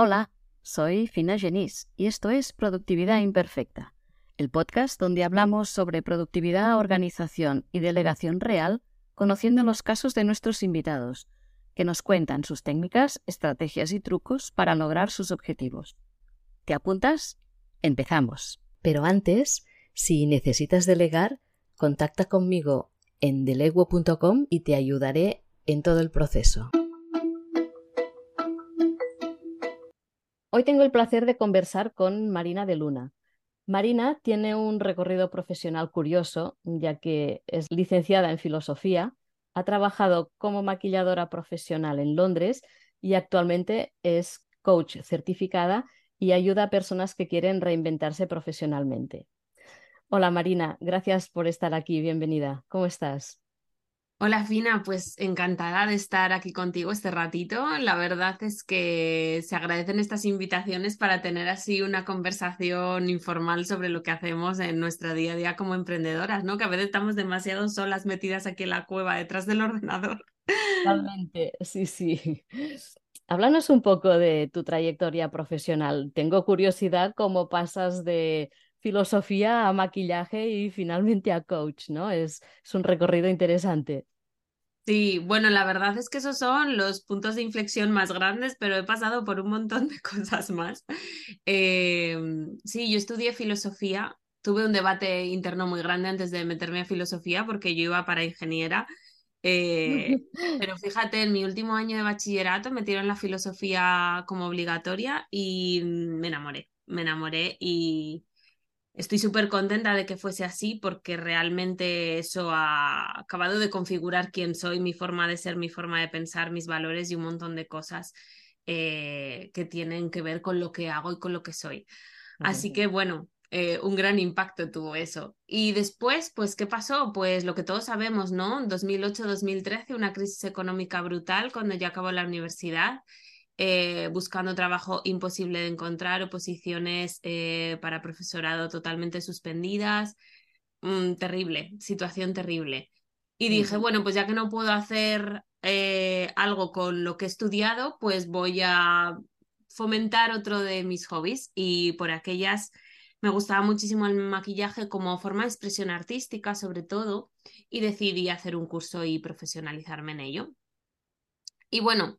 Hola, soy Fina Genís y esto es Productividad Imperfecta, el podcast donde hablamos sobre productividad, organización y delegación real, conociendo los casos de nuestros invitados, que nos cuentan sus técnicas, estrategias y trucos para lograr sus objetivos. ¿Te apuntas? Empezamos. Pero antes, si necesitas delegar, contacta conmigo en deleguo.com y te ayudaré en todo el proceso. Hoy tengo el placer de conversar con Marina de Luna. Marina tiene un recorrido profesional curioso, ya que es licenciada en filosofía, ha trabajado como maquilladora profesional en Londres y actualmente es coach certificada y ayuda a personas que quieren reinventarse profesionalmente. Hola Marina, gracias por estar aquí, bienvenida. ¿Cómo estás? Hola Fina, pues encantada de estar aquí contigo este ratito. La verdad es que se agradecen estas invitaciones para tener así una conversación informal sobre lo que hacemos en nuestro día a día como emprendedoras, ¿no? Que a veces estamos demasiado solas metidas aquí en la cueva detrás del ordenador. Totalmente, sí, sí. Háblanos un poco de tu trayectoria profesional. Tengo curiosidad cómo pasas de filosofía a maquillaje y finalmente a coach, ¿no? Es, es un recorrido interesante. Sí, bueno, la verdad es que esos son los puntos de inflexión más grandes, pero he pasado por un montón de cosas más. Em, sí, yo estudié filosofía, tuve un debate interno muy grande antes de meterme a filosofía porque yo iba para ingeniera. Eh, pero fíjate, en mi último año de bachillerato metieron la filosofía como obligatoria y me enamoré, me enamoré y, Estoy súper contenta de que fuese así porque realmente eso ha acabado de configurar quién soy, mi forma de ser, mi forma de pensar, mis valores y un montón de cosas eh, que tienen que ver con lo que hago y con lo que soy. Así que bueno, eh, un gran impacto tuvo eso. Y después, pues, ¿qué pasó? Pues lo que todos sabemos, ¿no? 2008-2013, una crisis económica brutal cuando ya acabó la universidad. Eh, buscando trabajo imposible de encontrar, oposiciones eh, para profesorado totalmente suspendidas. Mm, terrible, situación terrible. Y dije, bueno, pues ya que no puedo hacer eh, algo con lo que he estudiado, pues voy a fomentar otro de mis hobbies y por aquellas me gustaba muchísimo el maquillaje como forma de expresión artística sobre todo y decidí hacer un curso y profesionalizarme en ello. Y bueno,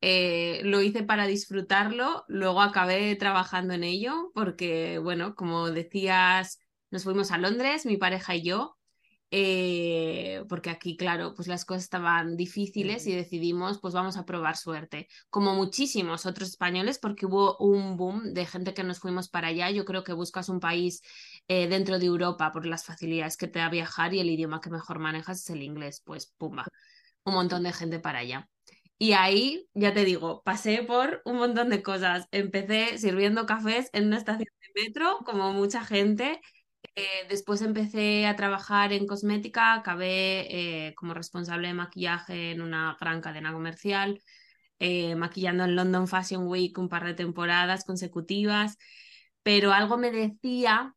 eh, lo hice para disfrutarlo, luego acabé trabajando en ello porque, bueno, como decías, nos fuimos a Londres, mi pareja y yo, eh, porque aquí, claro, pues las cosas estaban difíciles y decidimos, pues vamos a probar suerte, como muchísimos otros españoles, porque hubo un boom de gente que nos fuimos para allá. Yo creo que buscas un país eh, dentro de Europa por las facilidades que te da viajar y el idioma que mejor manejas es el inglés, pues pumba, un montón de gente para allá. Y ahí, ya te digo, pasé por un montón de cosas. Empecé sirviendo cafés en una estación de metro, como mucha gente. Eh, después empecé a trabajar en cosmética, acabé eh, como responsable de maquillaje en una gran cadena comercial, eh, maquillando en London Fashion Week un par de temporadas consecutivas, pero algo me decía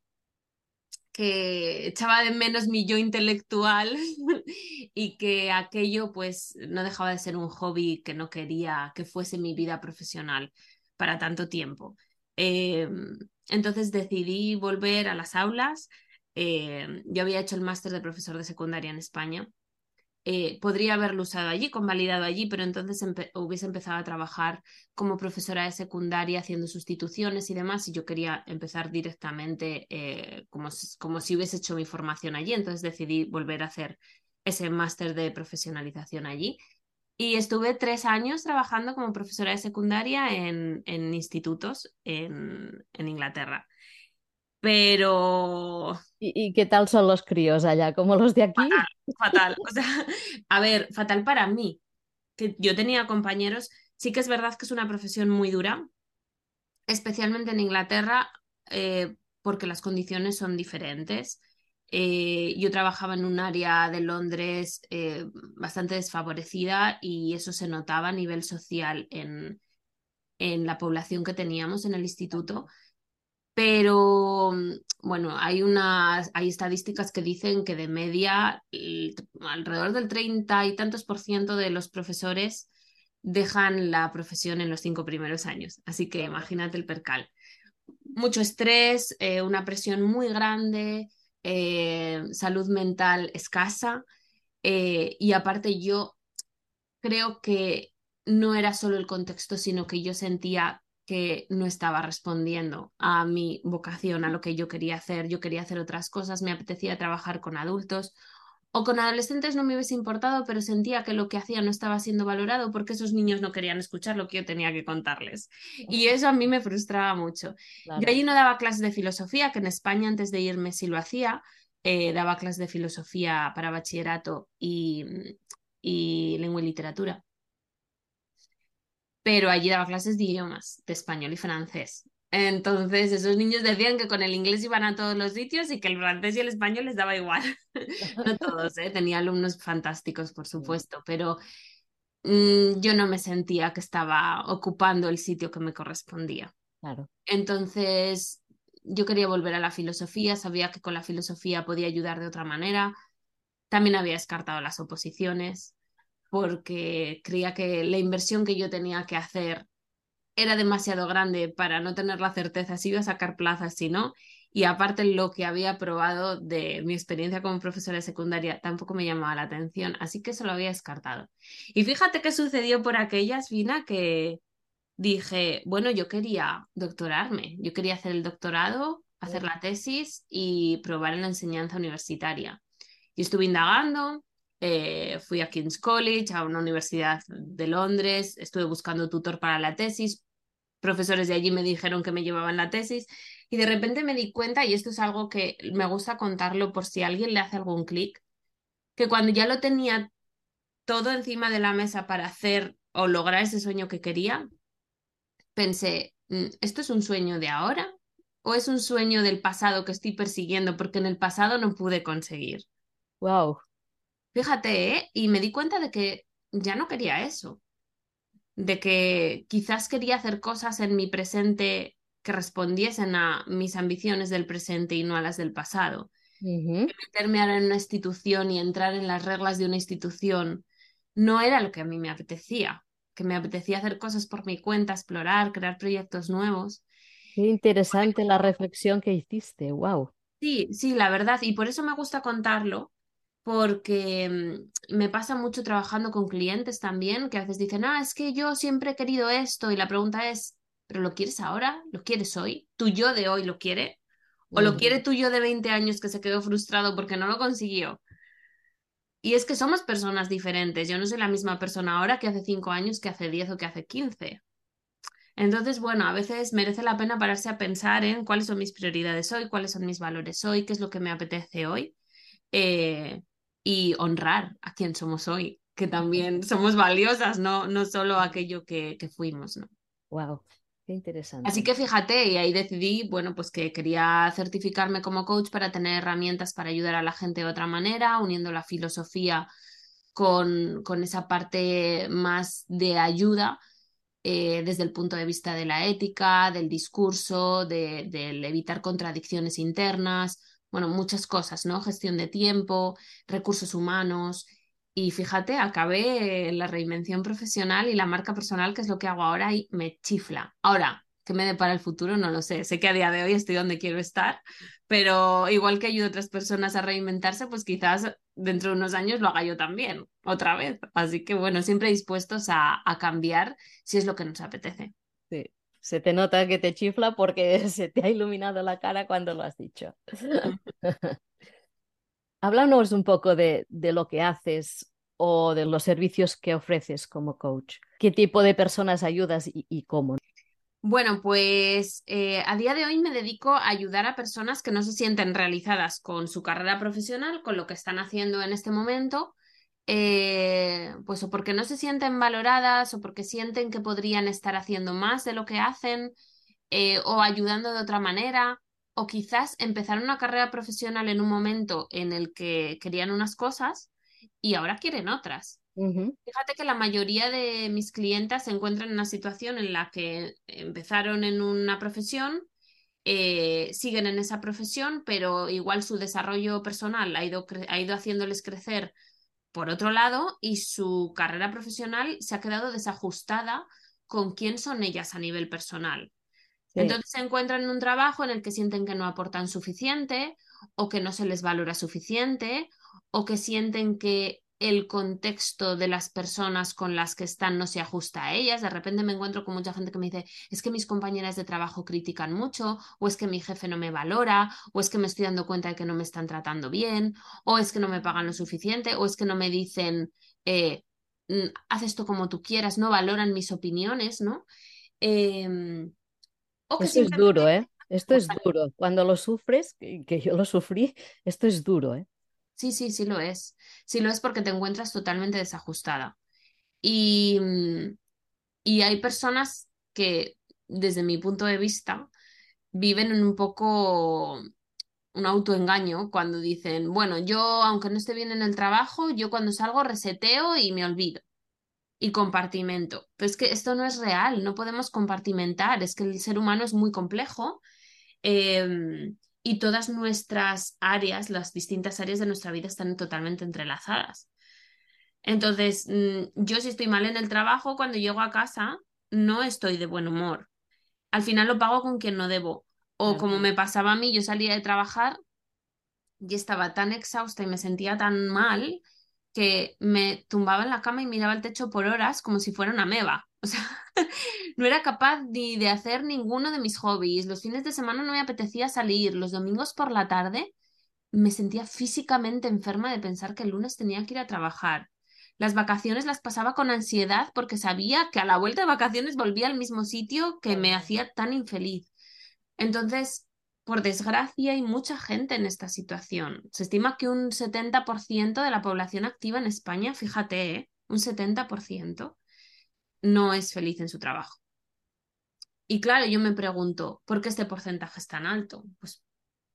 que echaba de menos mi yo intelectual y que aquello pues no dejaba de ser un hobby que no quería que fuese mi vida profesional para tanto tiempo. Em, entonces decidí volver a las aulas. Em, yo había hecho el máster de profesor de secundaria en España eh, podría haberlo usado allí, convalidado allí, pero entonces hubiese empezado a trabajar como profesora de secundaria haciendo sustituciones y demás, y yo quería empezar directamente eh, como, como si hubiese hecho mi formación allí, entonces decidí volver a hacer ese máster de profesionalización allí. Y estuve tres años trabajando como profesora de secundaria en, en institutos en, en Inglaterra. Pero... ¿Y, qué tal son los críos allá? ¿Como los de aquí? Fatal, O sea, a ver, fatal para mí. Que yo tenía compañeros, sí que es verdad que es una profesión muy dura, especialmente en Inglaterra, eh, porque las condiciones son diferentes. Eh, yo trabajaba en un área de Londres eh, bastante desfavorecida y eso se notaba a nivel social en, en la población que teníamos en el instituto. Pero mm, bueno, hay unas, hay estadísticas que dicen que de media alrededor del 30 y tantos por ciento de los profesores dejan la profesión en los cinco primeros años. Así que imagínate el percal. Mucho estrés, eh, una presión muy grande, eh, salud mental escasa eh, y aparte yo creo que no era solo el contexto, sino que yo sentía que no estaba respondiendo a mi vocación, a lo que yo quería hacer. Yo quería hacer otras cosas, me apetecía trabajar con adultos o con adolescentes no me hubiese importado, pero sentía que lo que hacía no estaba siendo valorado porque esos niños no querían escuchar lo que yo tenía que contarles. Y eso a mí me frustraba mucho. Yo allí no daba clases de filosofía, que en España antes de irme sí lo hacía. Eh, daba clases de filosofía para bachillerato y, y lengua y literatura. Pero allí daba clases de idiomas, de español y francés. Entonces, esos niños decían que con el inglés iban a todos los sitios y que el francés y el español les daba igual. no todos, ¿eh? tenía alumnos fantásticos, por supuesto, pero mm, yo no me sentía que estaba ocupando el sitio que me correspondía. Claro. Entonces, yo quería volver a la filosofía, sabía que con la filosofía podía ayudar de otra manera. También había descartado las oposiciones porque creía que la inversión que yo tenía que hacer era demasiado grande para no tener la certeza si iba a sacar plazas, si no. Y aparte lo que había probado de mi experiencia como profesora de secundaria tampoco me llamaba la atención, así que eso lo había descartado. Y fíjate qué sucedió por aquellas, Vina, que dije, bueno, yo quería doctorarme, yo quería hacer el doctorado, hacer la tesis y probar en la enseñanza universitaria. Y estuve indagando, eh, fui a King's College, a una universidad de Londres, estuve buscando tutor para la tesis, profesores de allí me dijeron que me llevaban la tesis y de repente me di cuenta, y esto es algo que me gusta contarlo por si alguien le hace algún clic, que cuando ya lo tenía todo encima de la mesa para hacer o lograr ese sueño que quería, pensé, mm, ¿esto es un sueño de ahora? ¿O es un sueño del pasado que estoy persiguiendo porque en el pasado no pude conseguir? Wow. Fíjate, ¿eh? Y me di cuenta de que ya no quería eso, de que quizás quería hacer cosas en mi presente que respondiesen a mis ambiciones del presente y no a las del pasado. Meterme ahora en una institución y entrar en las reglas de una institución no era lo que a mí me apetecía, que me apetecía hacer cosas por mi cuenta, explorar, crear proyectos nuevos. Qué interesante la reflexión que hiciste, wow. Sí, sí, la verdad, y por eso me gusta contarlo, porque mm, me pasa mucho trabajando con clientes también, que a veces dicen, ah, es que yo siempre he querido esto, y la pregunta es, ¿pero lo quieres ahora? ¿Lo quieres hoy? ¿Tu yo de hoy lo quiere? ¿O lo quiere tu yo de 20 años que se quedó frustrado porque no lo consiguió? Y es que somos personas diferentes. Yo no soy la misma persona ahora que hace 5 años, que hace 10 o que hace 15. Entonces, bueno, a veces merece la pena pararse a pensar en cuáles son mis prioridades hoy, cuáles son mis valores hoy, qué es lo que me apetece hoy. Eh, y honrar a quien somos hoy, que también somos valiosas, no, no solo aquello que, que fuimos, ¿no? Wow, qué interesante. Así que fíjate, y ahí decidí, bueno, pues que quería certificarme como coach para tener herramientas para ayudar a la gente de otra manera, uniendo la filosofía con, con esa parte más de ayuda. Eh, desde el punto de vista de la ética, del discurso, de, del evitar contradicciones internas, bueno, muchas cosas, ¿no? Gestión de tiempo, recursos humanos. Y fíjate, acabé la reinvención profesional y la marca personal, que es lo que hago ahora, y me chifla. Ahora, ¿qué me depara el futuro? No lo sé. Sé que a día de hoy estoy donde quiero estar, pero igual que ayudo a otras personas a reinventarse, pues quizás dentro de unos años lo haga yo también, otra vez. Así que bueno, siempre dispuestos a, a cambiar si es lo que nos apetece. Sí se te nota que te chifla porque se te ha iluminado la cara cuando lo has dicho. Háblanos un poco de, lo que haces o de los servicios que ofreces como coach. ¿Qué tipo de personas ayudas y, cómo? Bueno, pues eh, a día de hoy me dedico a ayudar a personas que no se sienten realizadas con su carrera profesional, con lo que están haciendo en este momento, eh, pues o porque no se sienten valoradas o porque sienten que podrían estar haciendo más de lo que hacen eh, o ayudando de otra manera o quizás empezar una carrera profesional en un momento en el que querían unas cosas y ahora quieren otras. Fíjate que la mayoría de mis clientes se encuentran en una situación en la que empezaron en una profesión, eh, siguen en esa profesión, pero igual su desarrollo personal ha ido, ha ido haciéndoles crecer por otro lado y su carrera profesional se ha quedado desajustada con quién son ellas a nivel personal. Entonces se encuentran en un trabajo en el que sienten que no aportan suficiente o que no se les valora suficiente o que sienten que el contexto de las personas con las que están no se ajusta a ellas. De repente me encuentro con mucha gente que me dice, es que mis compañeras de trabajo critican mucho, o es que mi jefe no me valora, o es que me estoy dando cuenta de que no me están tratando bien, o es que no me pagan lo suficiente, o es que no me dicen, eh, mm, haz esto como tú quieras, no valoran mis opiniones, ¿no? Esto es duro, ¿eh? Esto es duro. Cuando lo sufres, que yo lo sufrí, esto es duro, ¿eh? Sí, sí, sí lo es. Sí lo es porque te encuentras totalmente desajustada. Y, mm, y hay personas que, desde mi punto de vista, viven en un poco un autoengaño cuando dicen, bueno, yo aunque no esté bien en el trabajo, yo cuando salgo reseteo y me olvido y compartimento. Pero es que esto no es real, no podemos compartimentar, es que el ser humano es muy complejo. Em, y todas nuestras áreas, las distintas áreas de nuestra vida están totalmente entrelazadas. Entonces, mm, yo si estoy mal en el trabajo, cuando llego a casa, no estoy de buen humor. Al final lo pago con quien no debo. O como me pasaba a mí, yo salía de trabajar y estaba tan exhausta y me sentía tan mal que me tumbaba en la cama y miraba el techo por horas como si fuera una meba. O sea, no era capaz ni de hacer ninguno de mis hobbies. Los fines de semana no me apetecía salir. Los domingos por la tarde me sentía físicamente enferma de pensar que el lunes tenía que ir a trabajar. Las vacaciones las pasaba con ansiedad porque sabía que a la vuelta de vacaciones volvía al mismo sitio que me hacía tan infeliz. Entonces, por desgracia, hay mucha gente en esta situación. Se estima que un 70% de la población activa en España, fíjate, ¿eh? un 70%, no es feliz en su trabajo. Y claro, yo me pregunto, ¿por qué este porcentaje es tan alto? Pues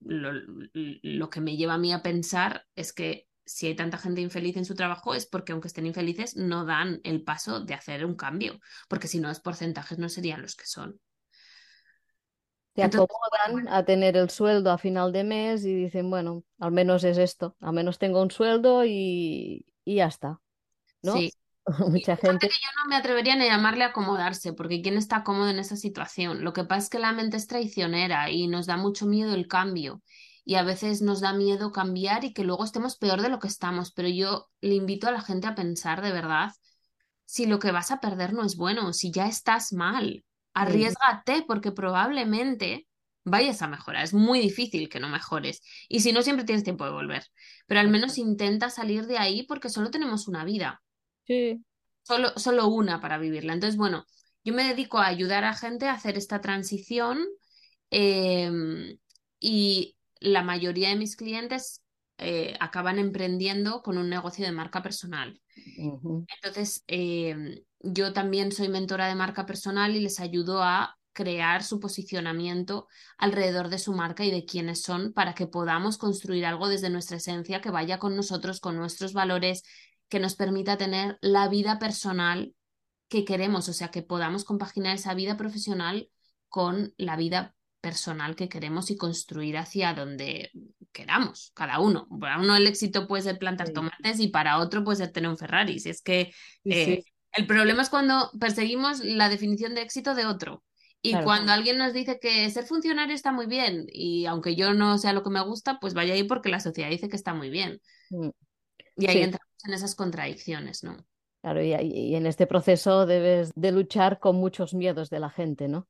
lo, lo, que me lleva a mí a pensar es que si hay tanta gente infeliz en su trabajo es porque aunque estén infelices no dan el paso de hacer un cambio, porque si no los porcentajes no serían los que son. Se acomodan a tener el sueldo a final de mes y dicen, bueno, al menos es esto, al menos tengo un sueldo y, y ya está. ¿no? Sí, Mucha gente. Que yo no me atrevería ni a llamarle acomodarse, porque ¿quién está cómodo en esa situación? Lo que pasa es que la mente es traicionera y nos da mucho miedo el cambio. Y a veces nos da miedo cambiar y que luego estemos peor de lo que estamos. Pero yo le invito a la gente a pensar de verdad si lo que vas a perder no es bueno, si ya estás mal. Arriesgate porque probablemente vayas a mejorar. Es muy difícil que no mejores. Y si no, siempre tienes tiempo de volver. Pero al menos intenta salir de ahí porque solo tenemos una vida. Sí. Solo, solo una para vivirla. Entonces, bueno, yo me dedico a ayudar a gente a hacer esta transición em, y la mayoría de mis clientes eh, acaban emprendiendo con un negocio de marca personal. Entonces, em, yo también soy mentora de marca personal y les ayudo a crear su posicionamiento alrededor de su marca y de quiénes son para que podamos construir algo desde nuestra esencia que vaya con nosotros, con nuestros valores, que nos permita tener la vida personal que queremos, o sea, que podamos compaginar esa vida profesional con la vida personal que queremos y construir hacia donde queramos, cada uno. Para uno el éxito puede ser plantar tomates y para otro puede ser tener un Ferrari. Si es que eh, el problema es cuando perseguimos la definición de éxito de otro. Y cuando alguien nos dice que ser funcionario está muy bien, y aunque yo no sea lo que me gusta, pues vaya ahí porque la sociedad dice que está muy bien. Mm. Y ahí entramos en esas contradicciones, ¿no? Claro, y, en este proceso debes de luchar con muchos miedos de la gente, ¿no?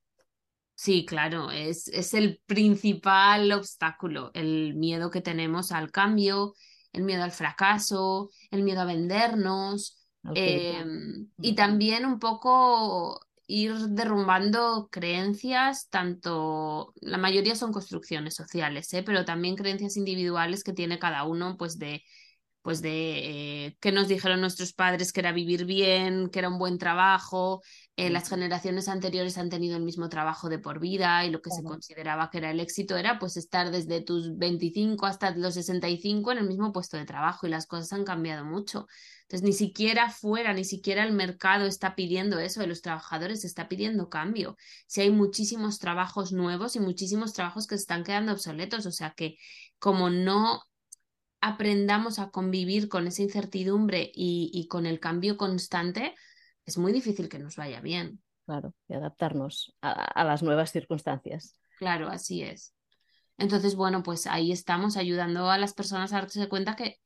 Sí, claro, es, es el principal obstáculo, el miedo que tenemos al cambio, el miedo al fracaso, el miedo a vendernos, em, y también un poco ir derrumbando creencias, tanto, la mayoría son construcciones sociales, ¿eh? pero también creencias individuales que tiene cada uno, pues de pues de eh, qué nos dijeron nuestros padres que era vivir bien, que era un buen trabajo, eh, las generaciones anteriores han tenido el mismo trabajo de por vida y lo que se consideraba que era el éxito era pues estar desde tus 25 hasta los 65 en el mismo puesto de trabajo y las cosas han cambiado mucho. Entonces ni siquiera fuera, ni siquiera el mercado está pidiendo eso de los trabajadores, está pidiendo cambio. Si hay muchísimos trabajos nuevos y muchísimos trabajos que se están quedando obsoletos, o sea que como no aprendamos a convivir con esa incertidumbre y, con el cambio constante, es muy difícil que nos vaya bien. Claro, y adaptarnos a, las nuevas circunstancias. Claro, así es. Entonces, bueno, pues ahí estamos ayudando a las personas a darse cuenta que,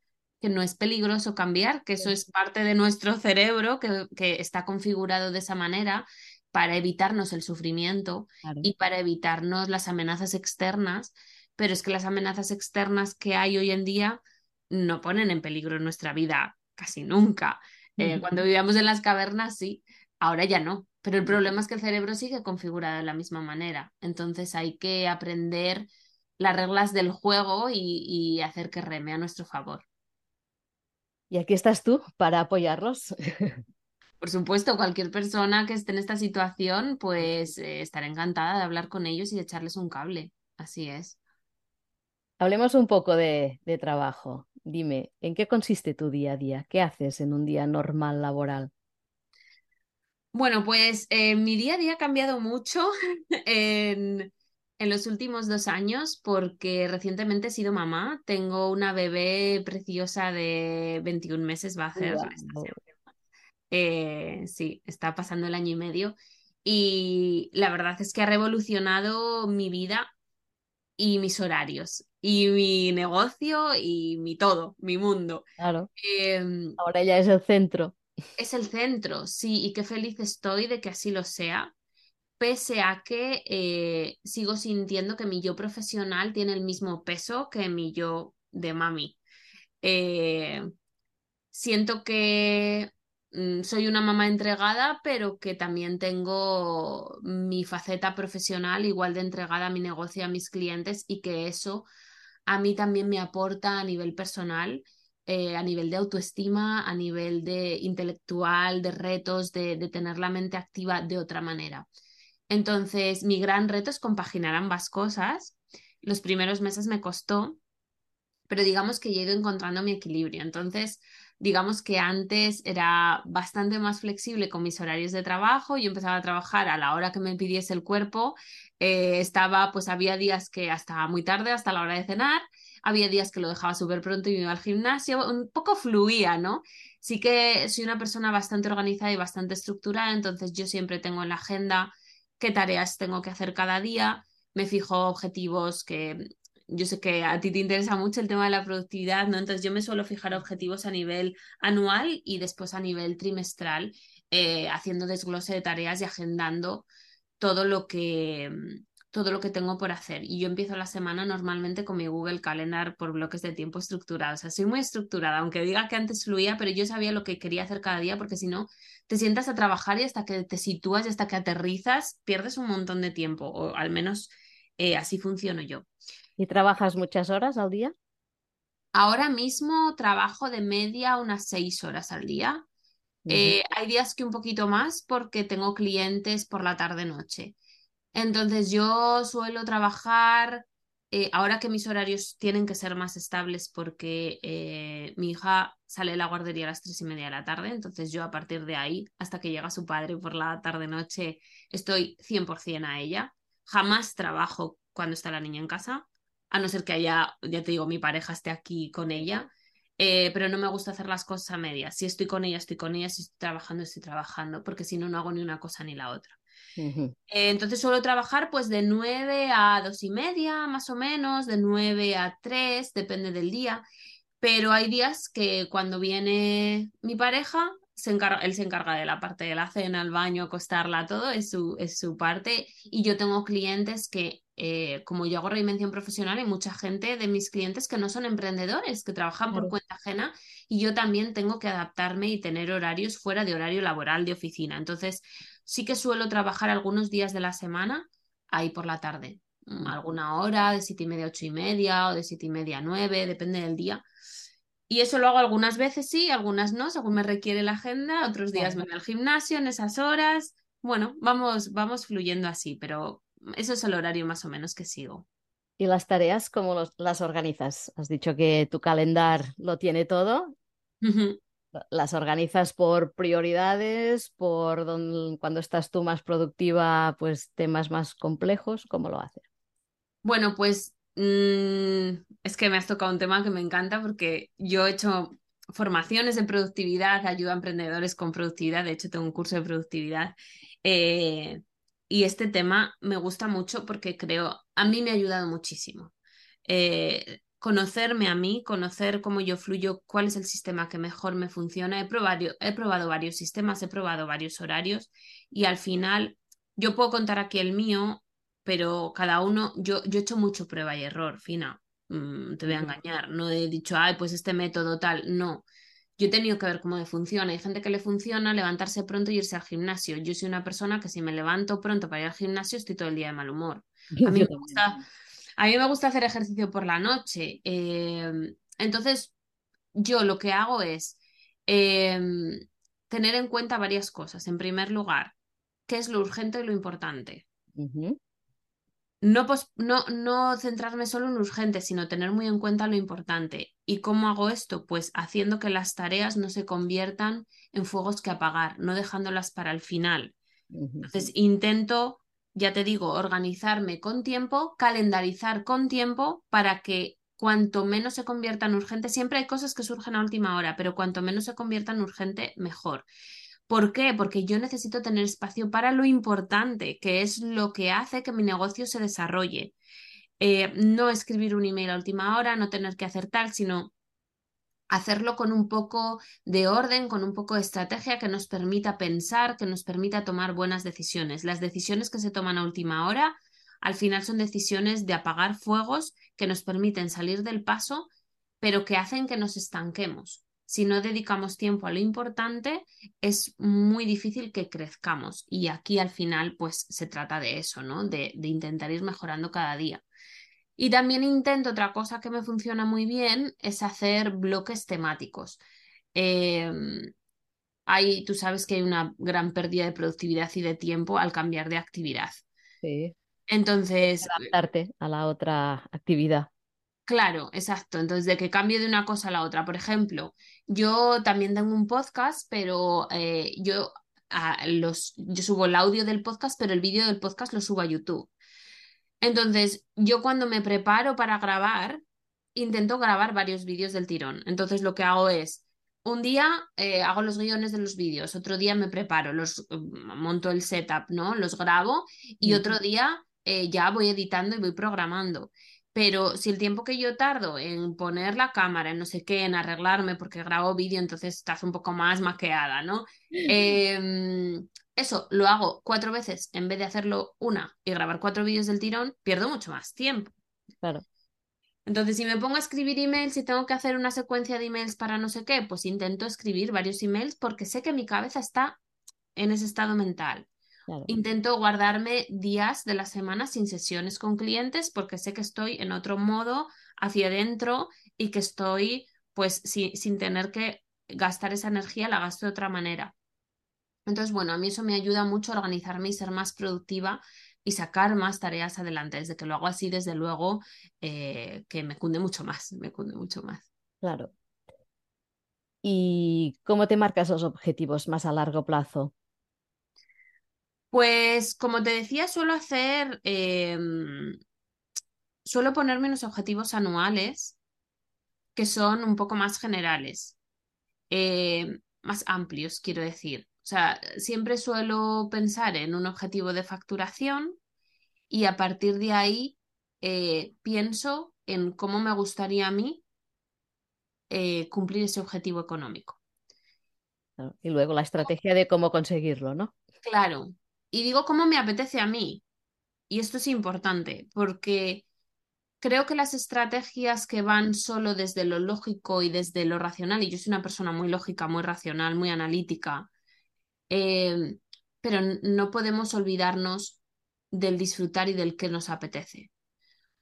que no es peligroso cambiar, que eso es parte de nuestro cerebro, que, que está configurado de esa manera para evitarnos el sufrimiento y para evitarnos las amenazas externas pero es que las amenazas externas que hay hoy en día no ponen en peligro nuestra vida casi nunca. Eh, cuando vivíamos en las cavernas, sí, ahora ya no. Pero el problema es que el cerebro sigue configurado de la misma manera. Entonces hay que aprender las reglas del juego y, y hacer que reme a nuestro favor. Y aquí estás tú para apoyarlos. Por supuesto, cualquier persona que esté en esta situación, pues eh, estará encantada de hablar con ellos y de echarles un cable. Así es. Hablemos un poco de, trabajo. Dime, ¿en qué consiste tu día a día? ¿Qué haces en un día normal laboral? Bueno, pues eh, mi día a día ha cambiado mucho en, los últimos dos años porque recientemente he sido mamá. Tengo una bebé preciosa de 21 meses, va a hacer eh, sí, está pasando el año y medio. Y la verdad es que ha revolucionado mi vida y mis horarios y mi negocio y mi todo, mi mundo. Claro. Em, Ahora ya es el centro. Es el centro, sí, y qué feliz estoy de que así lo sea, pese a que eh, sigo sintiendo que mi yo profesional tiene el mismo peso que mi yo de mami. Eh, siento que Mm, soy una mamá entregada, pero que también tengo mi faceta profesional igual de entregada a mi negocio y a mis clientes y que eso a mí también me aporta a nivel personal, eh, a nivel de autoestima, a nivel de intelectual, de retos, de, de tener la mente activa de otra manera. Entonces, mi gran reto es compaginar ambas cosas. Los primeros meses me costó, pero digamos que he ido encontrando mi equilibrio. Entonces, digamos que antes era bastante más flexible con mis horarios de trabajo, yo empezaba a trabajar a la hora que me pidiese el cuerpo, eh, estaba, pues había días que hasta muy tarde, hasta la hora de cenar, había días que lo dejaba súper pronto y me iba al gimnasio, un poco fluía, ¿no? Sí que soy una persona bastante organizada y bastante estructurada, entonces yo siempre tengo en la agenda qué tareas tengo que hacer cada día, me fijo objetivos que yo sé que a ti te interesa mucho el tema de la productividad, ¿no? Entonces yo me suelo fijar objetivos a nivel anual y después a nivel trimestral, eh, haciendo desglose de tareas y agendando todo lo que todo lo que tengo por hacer. Y yo empiezo la semana normalmente con mi Google Calendar por bloques de tiempo estructurados. O sea, soy muy estructurada, aunque diga que antes fluía, pero yo sabía lo que quería hacer cada día, porque si no, te sientas a trabajar y hasta que te sitúas y hasta que aterrizas, pierdes un montón de tiempo, o al menos eh, así funciono yo. ¿Y trabajas muchas horas al día? Ahora mismo trabajo de media unas seis horas al día. Eh, hay días que un poquito más porque tengo clientes por la tarde-noche. Entonces yo suelo trabajar, eh, ahora que mis horarios tienen que ser más estables porque eh, mi hija sale de la guardería a las tres y media de la tarde, entonces yo a partir de ahí, hasta que llega su padre por la tarde-noche, estoy 100% a ella. Jamás trabajo cuando está la niña en casa a no ser que haya, ya te digo, mi pareja esté aquí con ella, eh, pero no me gusta hacer las cosas a medias. Si estoy con ella, estoy con ella, si estoy trabajando, estoy trabajando, porque si no, no hago ni una cosa ni la otra. Eh, entonces suelo trabajar pues de 9 a dos y media, más o menos, de 9 a 3, depende del día. Pero hay días que cuando viene mi pareja, se encarga, él se encarga de la parte de la cena, el baño, acostarla, todo, es su, es su parte. Y yo tengo clientes que eh, como yo hago reinvención profesional, hay mucha gente de mis clientes que no son emprendedores, que trabajan por cuenta ajena y yo también tengo que adaptarme y tener horarios fuera de horario laboral de oficina. Entonces, sí que suelo trabajar algunos días de la semana ahí por la tarde, mm, alguna hora de siete y media a ocho y media o de siete y media a nueve, depende del día. Y eso lo hago algunas veces sí, algunas no, según me requiere la agenda. Otros días me voy al gimnasio en esas horas. Bueno, vamos, vamos fluyendo así, pero eso es el horario más o menos que sigo. ¿Y las tareas cómo las organizas? Has dicho que tu calendar lo tiene todo. ¿Las organizas por prioridades, por cuando estás tú más productiva, pues temas más complejos? ¿Cómo lo haces? Bueno, pues Mm, es que me has tocado un tema que me encanta porque yo he hecho formaciones de productividad, ayudo a emprendedores con productividad, de hecho tengo un curso de productividad. Eh, y este tema me gusta mucho porque creo, a mí me ha ayudado muchísimo. Eh, conocerme a mí, conocer cómo yo fluyo, cuál es el sistema que mejor me funciona. He probado, he probado varios sistemas, he probado varios horarios y al final yo puedo contar aquí el mío, pero cada uno, yo, yo he hecho mucho prueba y error, Fina, mm, te voy a engañar, no he dicho, ay, pues este método tal, no. Yo he tenido que ver cómo me funciona. Hay gente que le funciona levantarse pronto y irse al gimnasio. Yo soy una persona que si me levanto pronto para ir al gimnasio estoy todo el día de mal humor. A mí me gusta, a mí me gusta hacer ejercicio por la noche. Em, entonces, yo lo que hago es em, tener en cuenta varias cosas. En primer lugar, qué es lo urgente y lo importante. No, no, no centrarme solo en urgente, sino tener muy en cuenta lo importante. ¿Y cómo hago esto? Pues haciendo que las tareas no se conviertan en fuegos que apagar, no dejándolas para el final. Entonces, intento ya te digo, organizarme con tiempo, calendarizar con tiempo para que cuanto menos se convierta en urgente, siempre hay cosas que surgen a última hora, pero cuanto menos se convierta en urgente, mejor. ¿Por qué? Porque yo necesito tener espacio para lo importante, que es lo que hace que mi negocio se desarrolle. Eh, no escribir un email a última hora, no tener que hacer tal, sino hacerlo con un poco de orden, con un poco de estrategia que nos permita pensar, que nos permita tomar buenas decisiones. Las decisiones que se toman a última hora, al final son decisiones de apagar fuegos que nos permiten salir del paso, pero que hacen que nos estanquemos. Si no dedicamos tiempo a lo importante, es muy difícil que crezcamos. Y aquí al final, pues se trata de eso, ¿no? De, de intentar ir mejorando cada día. Y también intento otra cosa que me funciona muy bien, es hacer bloques temáticos. Em, tú sabes que hay una gran pérdida de productividad y de tiempo al cambiar de actividad. Sí. Entonces. Adaptarte a la otra actividad. Claro, exacto. Entonces, de que cambie de una cosa a la otra. Por ejemplo, yo también tengo un podcast, pero eh, yo, los, yo subo el audio del podcast, pero el vídeo del podcast lo subo a YouTube. Entonces, yo cuando me preparo para grabar, intento grabar varios vídeos del tirón. Entonces, lo que hago es, un día eh, hago los guiones de los vídeos, otro día me preparo, los mm, monto el setup, ¿no? Los grabo y otro día eh, ya voy editando y voy programando. Pero si el tiempo que yo tardo en poner la cámara, en no sé qué, en arreglarme, porque grabo vídeo, entonces estás un poco más maqueada, ¿no? Em, eso lo hago cuatro veces en vez de hacerlo una y grabar cuatro vídeos del tirón, pierdo mucho más tiempo. Claro. Entonces, si me pongo a escribir emails y tengo que hacer una secuencia de emails para no sé qué, pues intento escribir varios emails porque sé que mi cabeza está en ese estado mental. Intento guardarme días de la semana sin sesiones con clientes porque sé que estoy en otro modo hacia adentro y que estoy pues sin tener que gastar esa energía, la gasto de otra manera. Entonces, bueno, a mí eso me ayuda mucho a organizarme y ser más productiva y sacar más tareas adelante. Desde que lo hago así, desde luego, eh, que me cunde mucho más, me cunde mucho más. Claro. ¿Y cómo te marcas los objetivos más a largo plazo? Pues, como te decía, suelo hacer, em, suelo ponerme unos objetivos anuales que son un poco más generales, em, más amplios, quiero decir. O sea, siempre suelo pensar en un objetivo de facturación y a partir de ahí eh, pienso en cómo me gustaría a mí eh, cumplir ese objetivo económico. Y luego la estrategia de cómo conseguirlo, ¿no? Claro. Y digo cómo me apetece a mí. Y esto es importante porque creo que las estrategias que van solo desde lo lógico y desde lo racional, y yo soy una persona muy lógica, muy racional, muy analítica, Em, pero no podemos olvidarnos del disfrutar y del que nos apetece.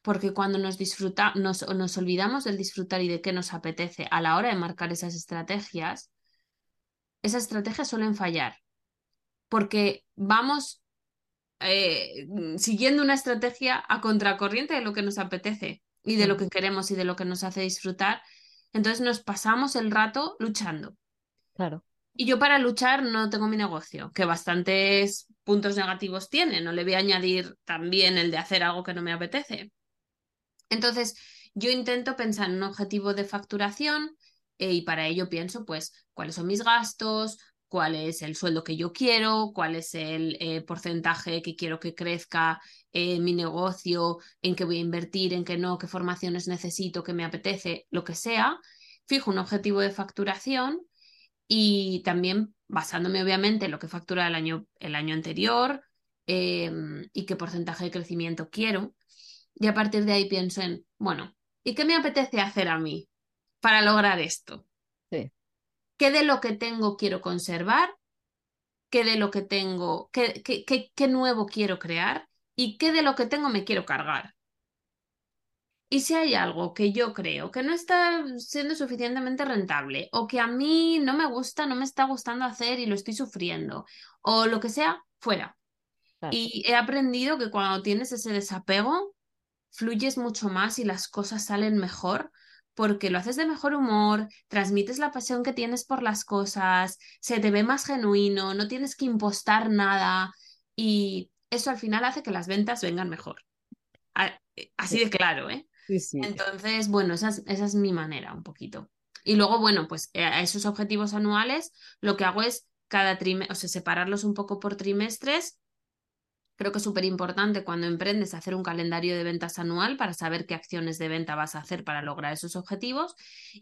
Porque cuando nos, disfruta, nos, nos olvidamos del disfrutar y de qué nos apetece a la hora de marcar esas estrategias, esas estrategias suelen fallar. Porque vamos eh, siguiendo una estrategia a contracorriente de lo que nos apetece y de lo que queremos y de lo que nos hace disfrutar. Entonces nos pasamos el rato luchando. Claro. Y yo para luchar no tengo mi negocio, que bastantes puntos negativos tiene. No le voy a añadir también el de hacer algo que no me apetece. Entonces, yo intento pensar en un objetivo de facturación eh, y para ello pienso, pues, cuáles son mis gastos, cuál es el sueldo que yo quiero, cuál es el eh, porcentaje que quiero que crezca mi negocio, en qué voy a invertir, en qué no, qué formaciones necesito, qué me apetece, lo que sea. Fijo un objetivo de facturación y también basándome obviamente en lo que factura el año, el año anterior em, y qué porcentaje de crecimiento quiero. Y a partir de ahí pienso en, bueno, ¿y qué me apetece hacer a mí para lograr esto? Sí. ¿Qué de lo que tengo quiero conservar? ¿Qué de lo que tengo, qué, qué, qué, nuevo quiero crear? ¿Y qué de lo que tengo me quiero cargar? Y si hay algo que yo creo que no está siendo suficientemente rentable o que a mí no me gusta, no me está gustando hacer y lo estoy sufriendo o lo que sea, fuera. Y he aprendido que cuando tienes ese desapego, fluyes mucho más y las cosas salen mejor porque lo haces de mejor humor, transmites la pasión que tienes por las cosas, se te ve más genuino, no tienes que impostar nada y eso al final hace que las ventas vengan mejor. Eh, así de claro, ¿eh? Sí, sí. Entonces, bueno, esa es, esa es mi manera un poquito. Y luego, bueno, pues eh, a esos objetivos anuales lo que hago es cada trimestre, o sea, separarlos un poco por trimestres Creo que es súper importante cuando emprendes hacer un calendario de ventas anual para saber qué acciones de venta vas a hacer para lograr esos objetivos.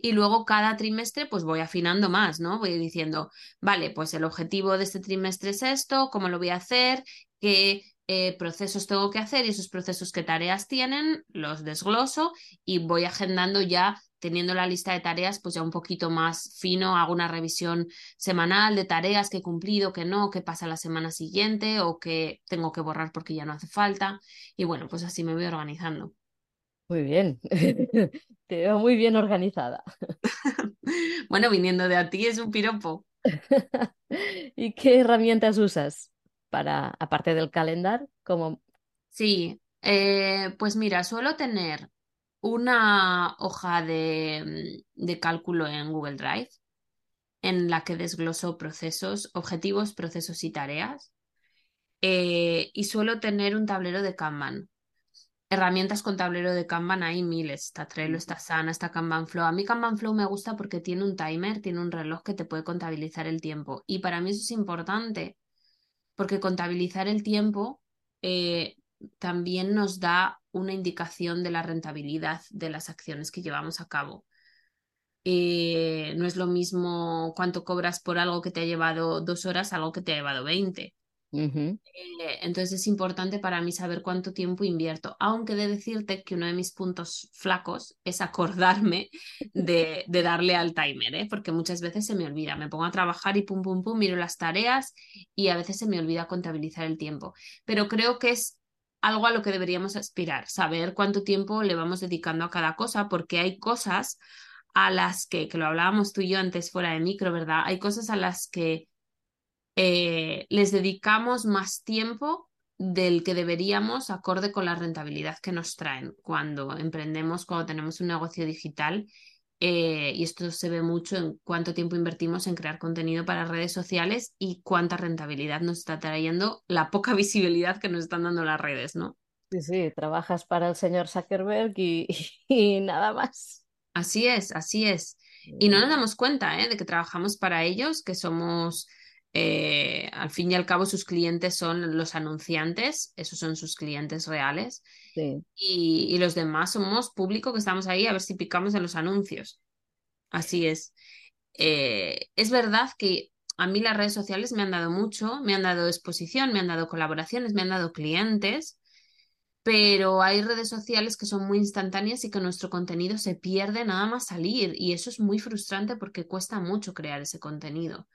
Y luego cada trimestre pues voy afinando más, ¿no? Voy diciendo, vale, pues el objetivo de este trimestre es esto, cómo lo voy a hacer, qué eh, procesos tengo que hacer y esos procesos qué tareas tienen, los desgloso y voy agendando ya teniendo la lista de tareas, pues ya un poquito más fino, hago una revisión semanal de tareas que he cumplido, que no, que pasa la semana siguiente o que tengo que borrar porque ya no hace falta. Y bueno, pues así me voy organizando. Muy bien, te veo muy bien organizada. bueno, viniendo de a ti es un piropo. ¿Y qué herramientas usas para, aparte del calendar, como... Sí, eh, pues mira, suelo tener una hoja de, de cálculo en Google Drive en la que desgloso procesos, objetivos, procesos y tareas. Eh, y suelo tener un tablero de Kanban. Herramientas con tablero de Kanban hay miles. Está Trello, está Sana, está Kanban Flow. A mí Kanban Flow me gusta porque tiene un timer, tiene un reloj que te puede contabilizar el tiempo. Y para mí eso es importante porque contabilizar el tiempo eh, también nos da una indicación de la rentabilidad de las acciones que llevamos a cabo. Eh, no es lo mismo cuánto cobras por algo que te ha llevado dos horas, algo que te ha llevado 20. Eh, entonces es importante para mí saber cuánto tiempo invierto, aunque de decirte que uno de mis puntos flacos es acordarme de, de darle al timer, ¿eh? porque muchas veces se me olvida, me pongo a trabajar y pum, pum, pum, miro las tareas y a veces se me olvida contabilizar el tiempo. Pero creo que es algo a lo que deberíamos aspirar, saber cuánto tiempo le vamos dedicando a cada cosa, porque hay cosas a las que, que lo hablábamos tú y yo antes fuera de micro, ¿verdad? Hay cosas a las que eh, les dedicamos más tiempo del que deberíamos acorde con la rentabilidad que nos traen cuando emprendemos, cuando tenemos un negocio digital eh, y esto se ve mucho en cuánto tiempo invertimos en crear contenido para redes sociales y cuánta rentabilidad nos está trayendo la poca visibilidad que nos están dando las redes, ¿no? Sí, sí, trabajas para el señor Zuckerberg y, y nada más. Así es, así es. Y no nos damos cuenta ¿eh? de que trabajamos para ellos, que somos eh, al fin y al cabo sus clientes son los anunciantes, esos son sus clientes reales. Y, los demás somos público que estamos ahí a ver si picamos en los anuncios. Así es. Eh, es verdad que a mí las redes sociales me han dado mucho, me han dado exposición, me han dado colaboraciones, me han dado clientes, pero hay redes sociales que son muy instantáneas y que nuestro contenido se pierde nada más salir y eso es muy frustrante porque cuesta mucho crear ese contenido.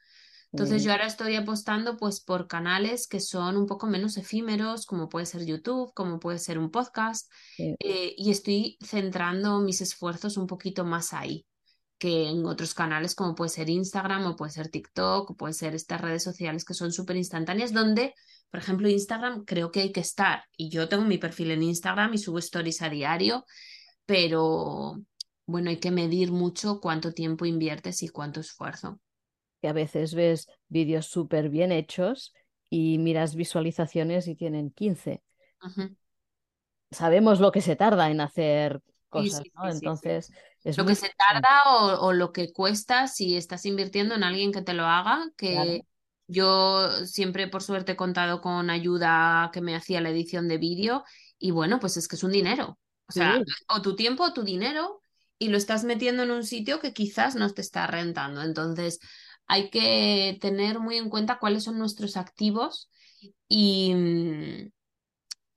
Entonces yo ahora estoy apostando pues por canales que son un poco menos efímeros, como puede ser YouTube, como puede ser un podcast, eh, y estoy centrando mis esfuerzos un poquito más ahí que en otros canales como puede ser Instagram o puede ser TikTok o puede ser estas redes sociales que son súper instantáneas, donde, por ejemplo, Instagram creo que hay que estar. Y yo tengo mi perfil en Instagram y subo stories a diario, pero bueno, hay que medir mucho cuánto tiempo inviertes y cuánto esfuerzo que a veces ves vídeos súper bien hechos y miras visualizaciones y tienen 15. sabemos lo que se tarda en hacer cosas, sí, ¿no? sí, sí, sí. Entonces, es Lo que se tarda o, o lo que cuesta si estás invirtiendo en alguien que te lo haga, que Claro. yo siempre por suerte he contado con ayuda que me hacía la edición de vídeo y bueno, pues es que es un dinero. O sea, Sí, o tu tiempo o tu dinero y lo estás metiendo en un sitio que quizás no te está rentando. Entonces, hay que tener muy en cuenta cuáles son nuestros activos y, mm,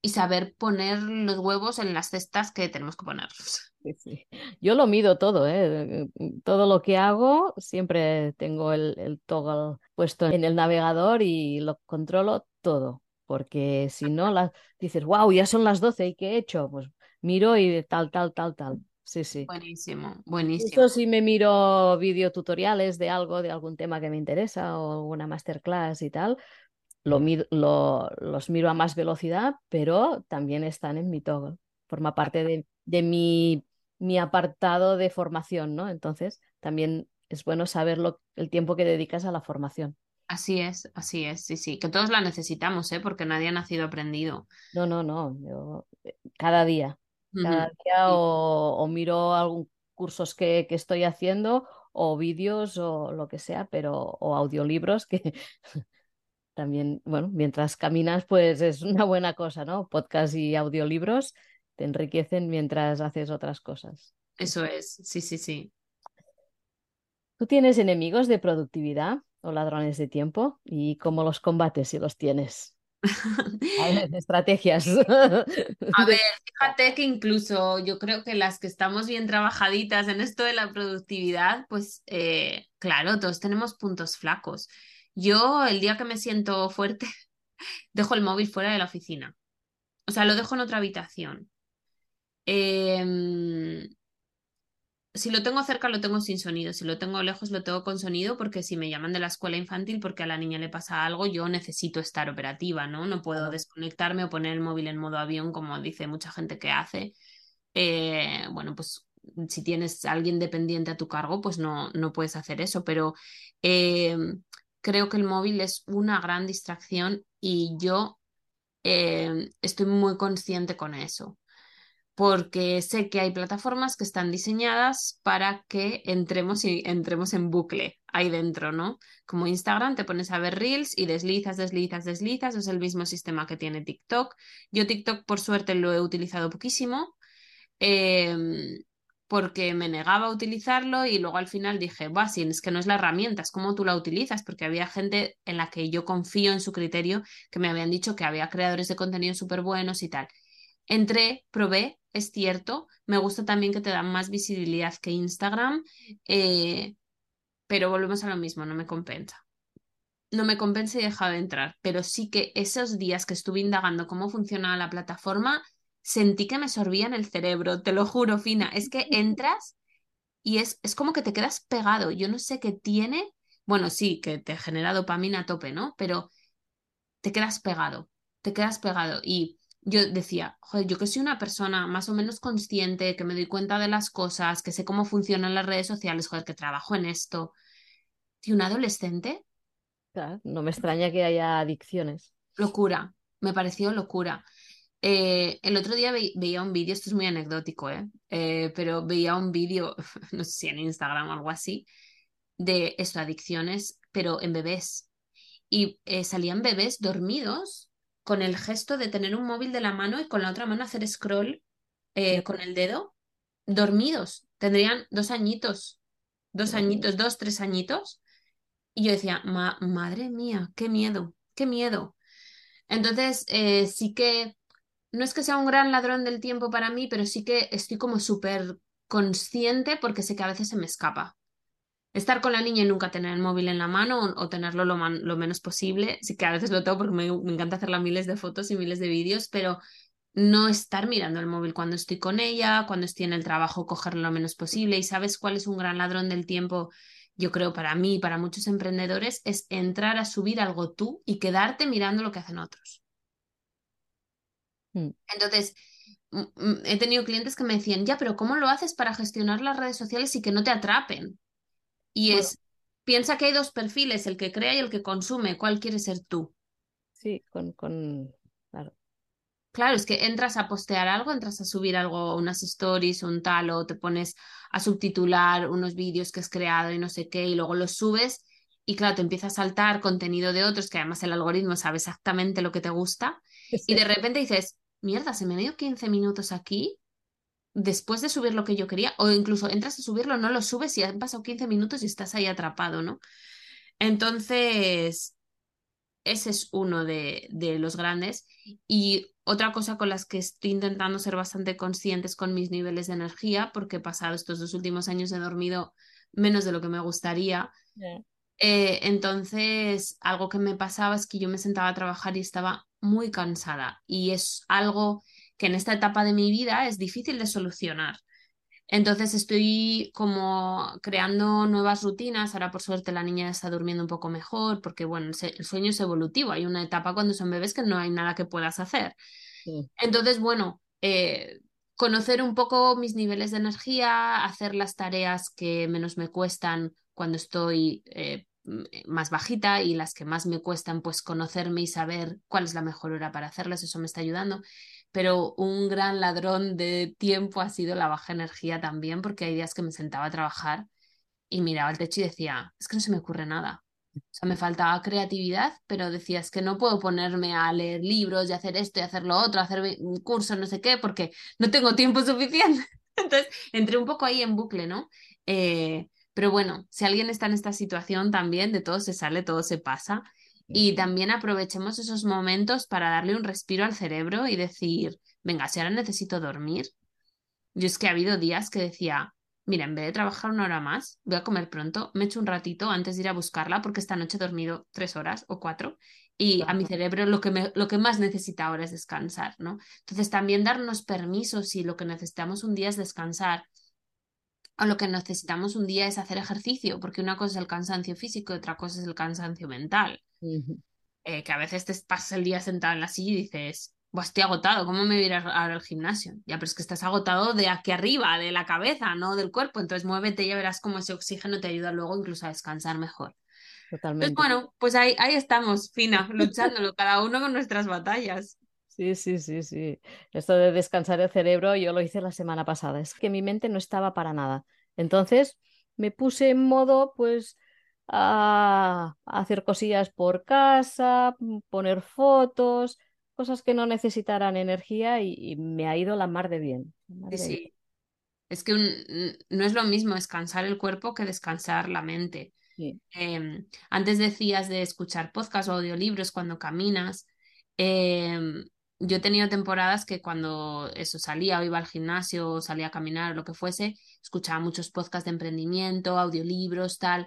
y saber poner los huevos en las cestas que tenemos que ponerlos. Yo lo mido todo, ¿eh? Todo lo que hago, siempre tengo el, toggle puesto en el navegador y lo controlo todo, porque si no, dices, wow, ya son las 12 ¿y qué he hecho? Pues miro y tal, tal, tal, tal. Sí, sí. Buenísimo, buenísimo. Eso sí me miro videotutoriales de algo, de algún tema que me interesa o una masterclass y tal. Lo, lo- los miro a más velocidad, pero también están en mi toggle. Forma parte de, de mi, mi apartado de formación, ¿no? Entonces, también es bueno saber lo- el tiempo que dedicas a la formación. Así es, así es, sí, sí, que todos la necesitamos, ¿eh? Porque nadie ha nacido aprendido. No, no, no. Yo, eh, cada día, cada día o, o miro algún cursos que, que estoy haciendo o vídeos o lo que sea, pero o audiolibros que También, bueno, mientras caminas, pues es una buena cosa, ¿no? Podcast y audiolibros te enriquecen mientras haces otras cosas. Eso es, sí, sí, sí. ¿Tú tienes enemigos de productividad o ladrones de tiempo? ¿Y cómo los combates si los tienes? Ver, estrategias. A ver, fíjate que incluso yo creo que las que estamos bien trabajaditas en esto de la productividad, pues eh, claro, todos tenemos puntos flacos. Yo el día que me siento fuerte, dejo el móvil fuera de la oficina. O sea, lo dejo en otra habitación. Em, Si lo tengo cerca, lo tengo sin sonido. Si lo tengo lejos, lo tengo con sonido, porque si me llaman de la escuela infantil porque a la niña le pasa algo, yo necesito estar operativa, ¿no? No puedo desconectarme o poner el móvil en modo avión, como dice mucha gente que hace. Eh, bueno, pues si tienes a alguien dependiente a tu cargo, pues no, no puedes hacer eso, pero eh, creo que el móvil es una gran distracción y yo eh, estoy muy consciente con eso porque sé que hay plataformas que están diseñadas para que entremos y entremos en bucle ahí dentro, ¿no? Como Instagram, te pones a ver Reels y deslizas, deslizas, deslizas, es el mismo sistema que tiene TikTok. Yo TikTok, por suerte, lo he utilizado poquísimo. eh, porque me negaba a utilizarlo y luego al final dije, va, si es que no es la herramienta, es cómo tú la utilizas, porque había gente en la que yo confío en su criterio que me habían dicho que había creadores de contenido súper buenos y tal. Entré, probé, es cierto. Me gusta también que te dan más visibilidad que Instagram, eh, pero volvemos a lo mismo, no me compensa. No me compensa y he dejado de entrar, pero sí que esos días que estuve indagando cómo funcionaba la plataforma, sentí que me sorbían el cerebro, te lo juro, Fina. Es que entras y es, es como que te quedas pegado. Yo no sé qué tiene. Bueno, sí, que te genera dopamina a tope, ¿no? Pero te quedas pegado, te quedas pegado. Y yo decía, joder, yo que soy una persona más o menos consciente, que me doy cuenta de las cosas, que sé cómo funcionan las redes sociales, joder, que trabajo en esto. Tío, un adolescente, Claro, no me extraña que haya adicciones. locura, me pareció locura. Eh, el otro día ve- veía un vídeo, esto es muy anecdótico, ¿eh? Eh, pero veía un vídeo, no sé si en Instagram o algo así, de esto, adicciones, pero en bebés. y eh, salían bebés dormidos con el gesto de tener un móvil de la mano y con la otra mano hacer scroll eh, con el dedo, dormidos. Tendrían dos añitos, dos añitos, dos, tres añitos. Y yo decía, "Ma- madre mía, qué miedo, qué miedo. Entonces, eh, sí que, no es que sea un gran ladrón del tiempo para mí, pero sí que estoy como súper consciente porque sé que a veces se me escapa. Estar con la niña y nunca tener el móvil en la mano o, o tenerlo lo, man- lo menos posible. Sí que a veces lo tengo porque me, me encanta hacerla miles de fotos y miles de vídeos, pero no estar mirando el móvil cuando estoy con ella, cuando estoy en el trabajo, cogerlo lo menos posible. ¿Y sabes cuál es un gran ladrón del tiempo? Yo creo para mí y para muchos emprendedores es entrar a subir algo tú y quedarte mirando lo que hacen otros. Mm. Entonces, mm, mm, he tenido clientes que me decían, ya, pero ¿cómo lo haces para gestionar las redes sociales y que no te atrapen? Y Bueno, es, piensa que hay dos perfiles, el que crea y el que consume. ¿Cuál quieres ser tú? sí, con, con, claro. Claro, es que entras a postear algo, entras a subir algo, unas stories, un tal, o te pones a subtitular unos vídeos que has creado y no sé qué, y luego los subes y claro, te empieza a saltar contenido de otros, que además el algoritmo sabe exactamente lo que te gusta, y de repente dices, mierda, se me han ido 15 minutos aquí después de subir lo que yo quería, o incluso entras a subirlo, no lo subes y han pasado 15 minutos y estás ahí atrapado, ¿no? Entonces, ese es uno de, de los grandes. Y otra cosa con las que estoy intentando ser bastante conscientes con mis niveles de energía, porque he pasado estos dos últimos años he dormido menos de lo que me gustaría. Eh, entonces, algo que me pasaba es que yo me sentaba a trabajar y estaba muy cansada. Y es algo que en esta etapa de mi vida es difícil de solucionar. Entonces estoy como creando nuevas rutinas. Ahora por suerte la niña está durmiendo un poco mejor porque bueno, el sueño es evolutivo. Hay una etapa cuando son bebés que no hay nada que puedas hacer. Entonces, bueno, eh, conocer un poco mis niveles de energía, hacer las tareas que menos me cuestan cuando estoy eh, más bajita y las que más me cuestan, pues conocerme y saber cuál es la mejor hora para hacerlas. Eso me está ayudando pero un gran ladrón de tiempo ha sido la baja energía también, porque hay días que me sentaba a trabajar y miraba al techo y decía, es que no se me ocurre nada. O sea, me faltaba creatividad, pero decía, es que no puedo ponerme a leer libros y hacer esto y hacer lo otro, hacer un curso, no sé qué, porque no tengo tiempo suficiente. Entonces, entré un poco ahí en bucle, ¿no? Eh, pero bueno, si alguien está en esta situación también, de todo se sale, todo se pasa. Y también aprovechemos esos momentos para darle un respiro al cerebro y decir, venga, si ahora necesito dormir. Yo es que ha habido días que decía, mira, en vez de trabajar una hora más, voy a comer pronto, me echo un ratito antes de ir a buscarla porque esta noche he dormido tres horas o cuatro y a mi cerebro lo que, me, lo que más necesita ahora es descansar, ¿no? Entonces también darnos permisos si lo que necesitamos un día es descansar o lo que necesitamos un día es hacer ejercicio, porque una cosa es el cansancio físico y otra cosa es el cansancio mental. Eh, que a veces te pasas el día sentado en la silla y dices, estoy agotado, ¿cómo me voy a ir ahora al gimnasio? Ya, pero es que estás agotado de aquí arriba, de la cabeza, no del cuerpo. Entonces muévete y ya verás cómo ese oxígeno te ayuda luego incluso a descansar mejor. Totalmente. Bueno, pues ahí, ahí estamos, Fina, luchándolo, cada uno con nuestras batallas. Sí, sí, sí, sí. Esto de descansar el cerebro, yo lo hice la semana pasada. Es que mi mente no estaba para nada. Entonces me puse en modo, pues, a hacer cosillas por casa, poner fotos, cosas que no necesitaran energía y, me ha ido la mar de bien. sí, Es que no es lo mismo descansar el cuerpo que descansar la mente. Em, antes decías de escuchar podcasts o audiolibros cuando caminas. Em, yo he tenido temporadas que cuando eso salía o iba al gimnasio o salía a caminar o lo que fuese, escuchaba muchos podcasts de emprendimiento, audiolibros, tal.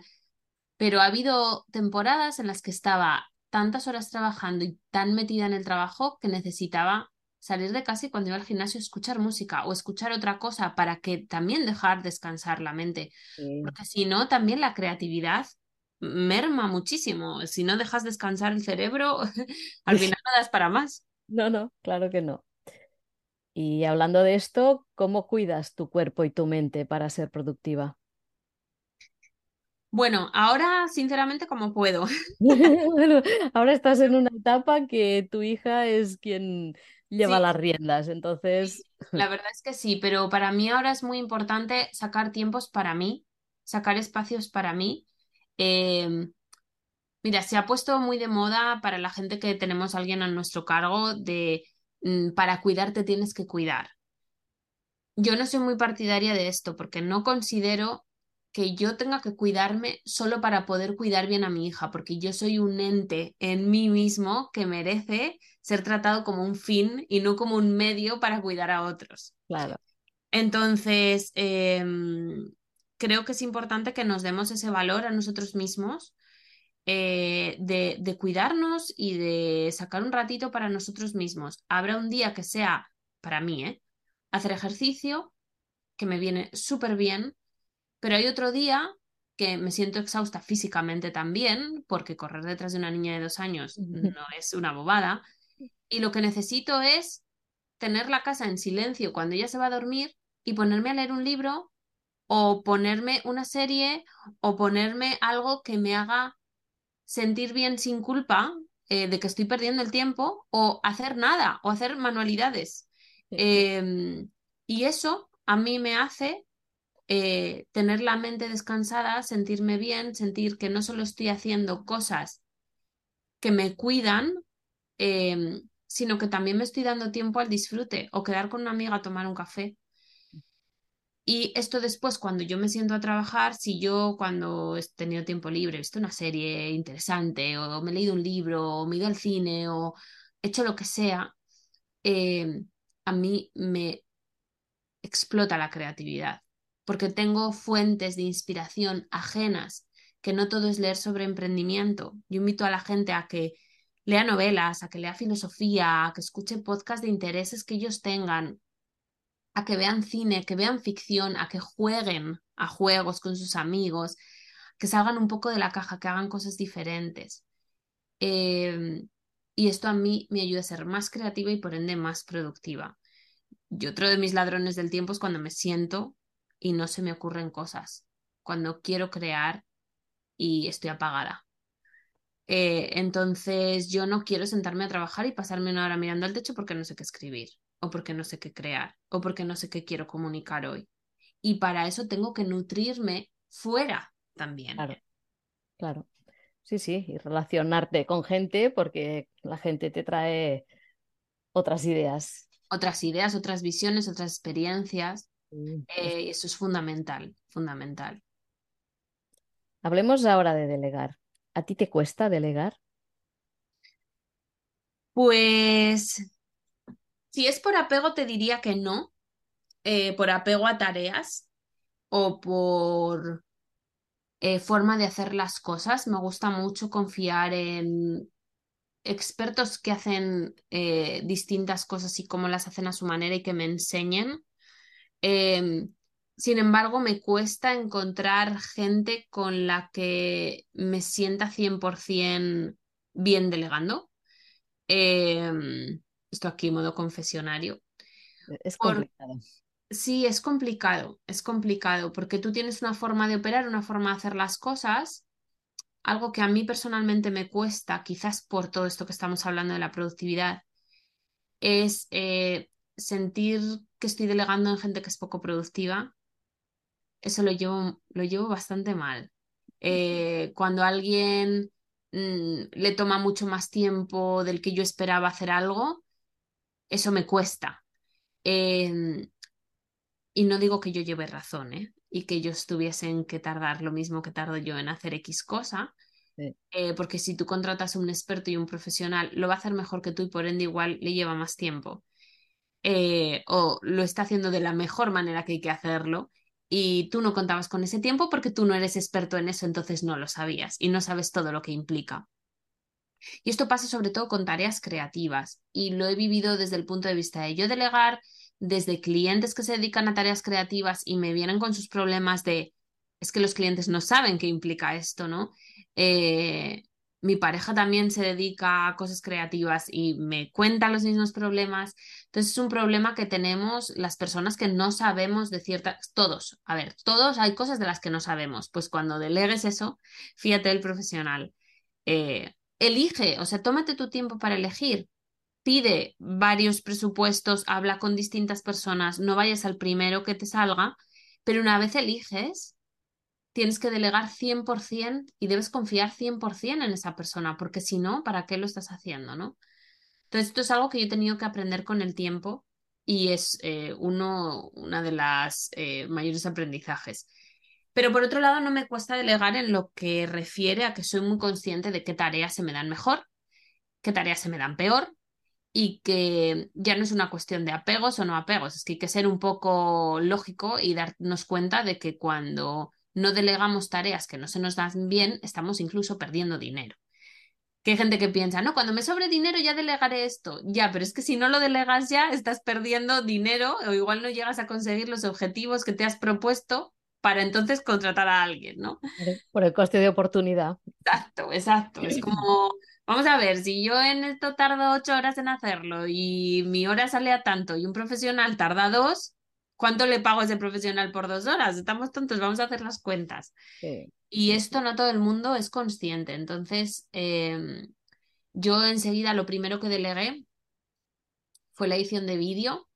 Pero ha habido temporadas en las que estaba tantas horas trabajando y tan metida en el trabajo que necesitaba salir de casa y cuando iba al gimnasio escuchar música o escuchar otra cosa para que también dejar descansar la mente. Porque si no, también la creatividad merma muchísimo. Si no dejas descansar el cerebro, al final no das para más. No, no, claro que no. Y hablando de esto, ¿cómo cuidas tu cuerpo y tu mente para ser productiva? Bueno, ahora sinceramente como puedo. bueno, ahora estás en una etapa que tu hija es quien lleva las riendas, entonces... La verdad es que sí, pero para mí ahora es muy importante sacar tiempos para mí, sacar espacios para mí. Em, Mira, se ha puesto muy de moda para la gente que tenemos a alguien a nuestro cargo de mm, para cuidarte tienes que cuidar. Yo no soy muy partidaria de esto porque no considero que yo tenga que cuidarme solo para poder cuidar bien a mi hija, porque yo soy un ente en mí mismo que merece ser tratado como un fin y no como un medio para cuidar a otros. Claro. Entonces, em, creo que es importante que nos demos ese valor a nosotros mismos eh, de, cuidarnos y de sacar un ratito para nosotros mismos. Habrá un día que sea, para mí, ¿eh? hacer ejercicio, que me viene súper bien, pero hay otro día que me siento exhausta físicamente también, porque correr detrás de una niña de dos años no es una bobada, y lo que necesito es tener la casa en silencio cuando ella se va a dormir y ponerme a leer un libro o ponerme una serie o ponerme algo que me haga sentir bien sin culpa eh, de que estoy perdiendo el tiempo o hacer nada o hacer manualidades. Em, y eso a mí me hace eh, tener la mente descansada, sentirme bien, sentir que no solo estoy haciendo cosas que me cuidan, em, sino que también me estoy dando tiempo al disfrute o quedar con una amiga a tomar un café. Y esto después, cuando yo me siento a trabajar, si yo cuando he tenido tiempo libre, he visto una serie interesante, o me he leído un libro, o me he ido al cine, o he hecho lo que sea, em, a mí me explota la creatividad, porque tengo fuentes de inspiración ajenas, que no todo es leer sobre emprendimiento. Yo invito a la gente a que lea novelas, a que lea filosofía, a que escuche podcasts de intereses que ellos tengan, a que vean cine, que vean ficción, a que jueguen a juegos con sus amigos, que salgan un poco de la caja, que hagan cosas diferentes. Em, y esto a mí me ayuda a ser más creativa y por ende más productiva. Y otro de mis ladrones del tiempo es cuando me siento y no se me ocurren cosas, cuando quiero crear y estoy apagada. Eh, entonces yo no quiero sentarme a trabajar y pasarme una hora mirando al techo porque no sé qué escribir o porque no sé qué crear, o porque no sé qué quiero comunicar hoy. Y para eso tengo que nutrirme fuera también. Claro, claro. Sí, sí, y relacionarte con gente porque la gente te trae otras ideas. Otras ideas, otras visiones, otras experiencias. Eh, eso es fundamental, fundamental. Hablemos ahora de delegar. ¿A ti te cuesta delegar? Pues si es por apego, te diría que no, eh, por apego a tareas o por eh, forma de hacer las cosas. Me gusta mucho confiar en expertos que hacen eh, distintas cosas y cómo las hacen a su manera y que me enseñen. Em, sin embargo, me cuesta encontrar gente con la que me sienta 100% bien delegando. Em, esto aquí modo confesionario. Es complicado. Sí, es complicado, es complicado, porque tú tienes una forma de operar, una forma de hacer las cosas, algo que a mí personalmente me cuesta, quizás por todo esto que estamos hablando de la productividad, es eh, sentir que estoy delegando en gente que es poco productiva. Eso lo llevo, lo llevo bastante mal. Eh, cuando alguien mm, le toma mucho más tiempo del que yo esperaba hacer algo, eso me cuesta. Em, y no digo que yo lleve razón, ¿eh? Y que ellos tuviesen que tardar lo mismo que tardo yo en hacer X cosa. Eh, porque si tú contratas un experto y un profesional, lo va a hacer mejor que tú y por ende igual le lleva más tiempo. Eh, o lo está haciendo de la mejor manera que hay que hacerlo y tú no contabas con ese tiempo porque tú no eres experto en eso, entonces no lo sabías y no sabes todo lo que implica. Y esto pasa sobre todo con tareas creativas y lo he vivido desde el punto de vista de yo delegar, desde clientes que se dedican a tareas creativas y me vienen con sus problemas de, es que los clientes no saben qué implica esto, ¿no? Eh, mi pareja también se dedica a cosas creativas y me cuenta los mismos problemas. Entonces es un problema que tenemos las personas que no sabemos de ciertas, todos, a ver, todos hay cosas de las que no sabemos. Pues cuando delegues eso, fíjate el profesional. Eh, elige, o sea, tómate tu tiempo para elegir. Pide varios presupuestos, habla con distintas personas, no vayas al primero que te salga, pero una vez eliges, tienes que delegar 100% y debes confiar 100% en esa persona, porque si no, ¿para qué lo estás haciendo, no? Entonces, esto es algo que yo he tenido que aprender con el tiempo y es eh, uno, una de las eh, mayores aprendizajes. Pero por otro lado, no me cuesta delegar en lo que refiere a que soy muy consciente de qué tareas se me dan mejor, qué tareas se me dan peor y que ya no es una cuestión de apegos o no apegos, es que hay que ser un poco lógico y darnos cuenta de que cuando no delegamos tareas que no se nos dan bien, estamos incluso perdiendo dinero. Que hay gente que piensa, no, cuando me sobre dinero ya delegaré esto. Ya, pero es que si no lo delegas ya, estás perdiendo dinero o igual no llegas a conseguir los objetivos que te has propuesto para entonces contratar a alguien, ¿no? Por el coste de oportunidad. Exacto, exacto. Es como, vamos a ver, si yo en esto tardo ocho horas en hacerlo y mi hora sale a tanto y un profesional tarda dos, ¿cuánto le pago a ese profesional por dos horas? Estamos tontos, vamos a hacer las cuentas. Y esto no todo el mundo es consciente. Entonces, em, Yo enseguida lo primero que delegué fue la edición de vídeo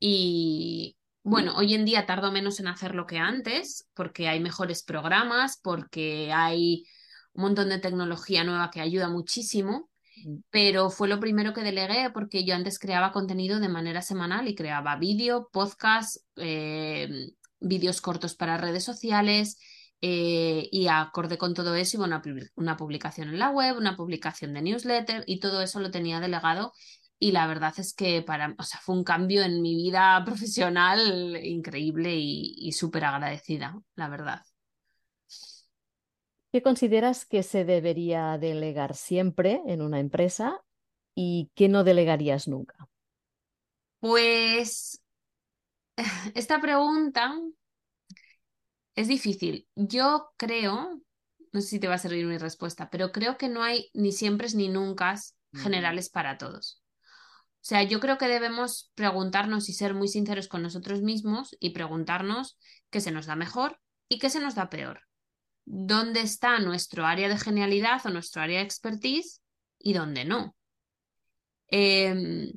y bueno, hoy en día tardo menos en hacerlo que antes porque hay mejores programas, porque hay un montón de tecnología nueva que ayuda muchísimo, Mm. pero fue lo primero que delegué porque yo antes creaba contenido de manera semanal y creaba vídeo, podcast, eh, vídeos cortos para redes sociales. eh, y acorde con todo eso iba una, una publicación en la web, una publicación de newsletter y todo eso lo tenía delegado y la verdad es que para, o sea, fue un cambio en mi vida profesional increíble y, y súper agradecida, la verdad. ¿Qué consideras que se debería delegar siempre en una empresa y qué no delegarías nunca? Pues esta pregunta es difícil. Yo creo, no sé si te va a servir mi respuesta, pero creo que no hay ni siempre ni nunca generales para todos. O sea, yo creo que debemos preguntarnos y ser muy sinceros con nosotros mismos y preguntarnos qué se nos da mejor y qué se nos da peor. ¿Dónde está nuestro área de genialidad o nuestro área de expertise y dónde no? Em,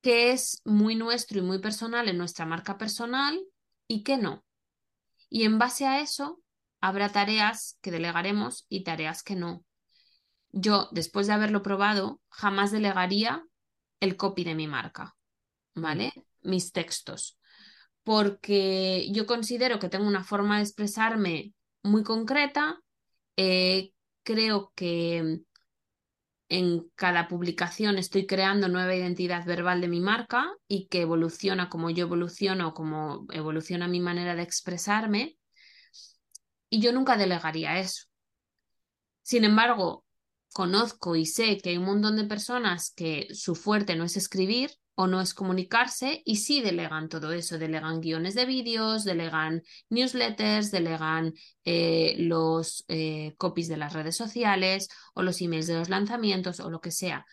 qué es muy nuestro y muy personal en nuestra marca personal y qué no. Y en base a eso, habrá tareas que delegaremos y tareas que no. Yo, después de haberlo probado, jamás delegaría el copy de mi marca, ¿vale? Mis textos, porque yo considero que tengo una forma de expresarme muy concreta. eh, creo que en cada publicación estoy creando nueva identidad verbal de mi marca y que evoluciona como yo evoluciono, como evoluciona mi manera de expresarme. Y yo nunca delegaría eso. Sin embargo, conozco y sé que hay un montón de personas que su fuerte no es escribir o no es comunicarse y sí delegan todo eso, delegan guiones de vídeos, delegan newsletters, delegan eh, los eh, copies de las redes sociales o los emails de los lanzamientos o lo que sea.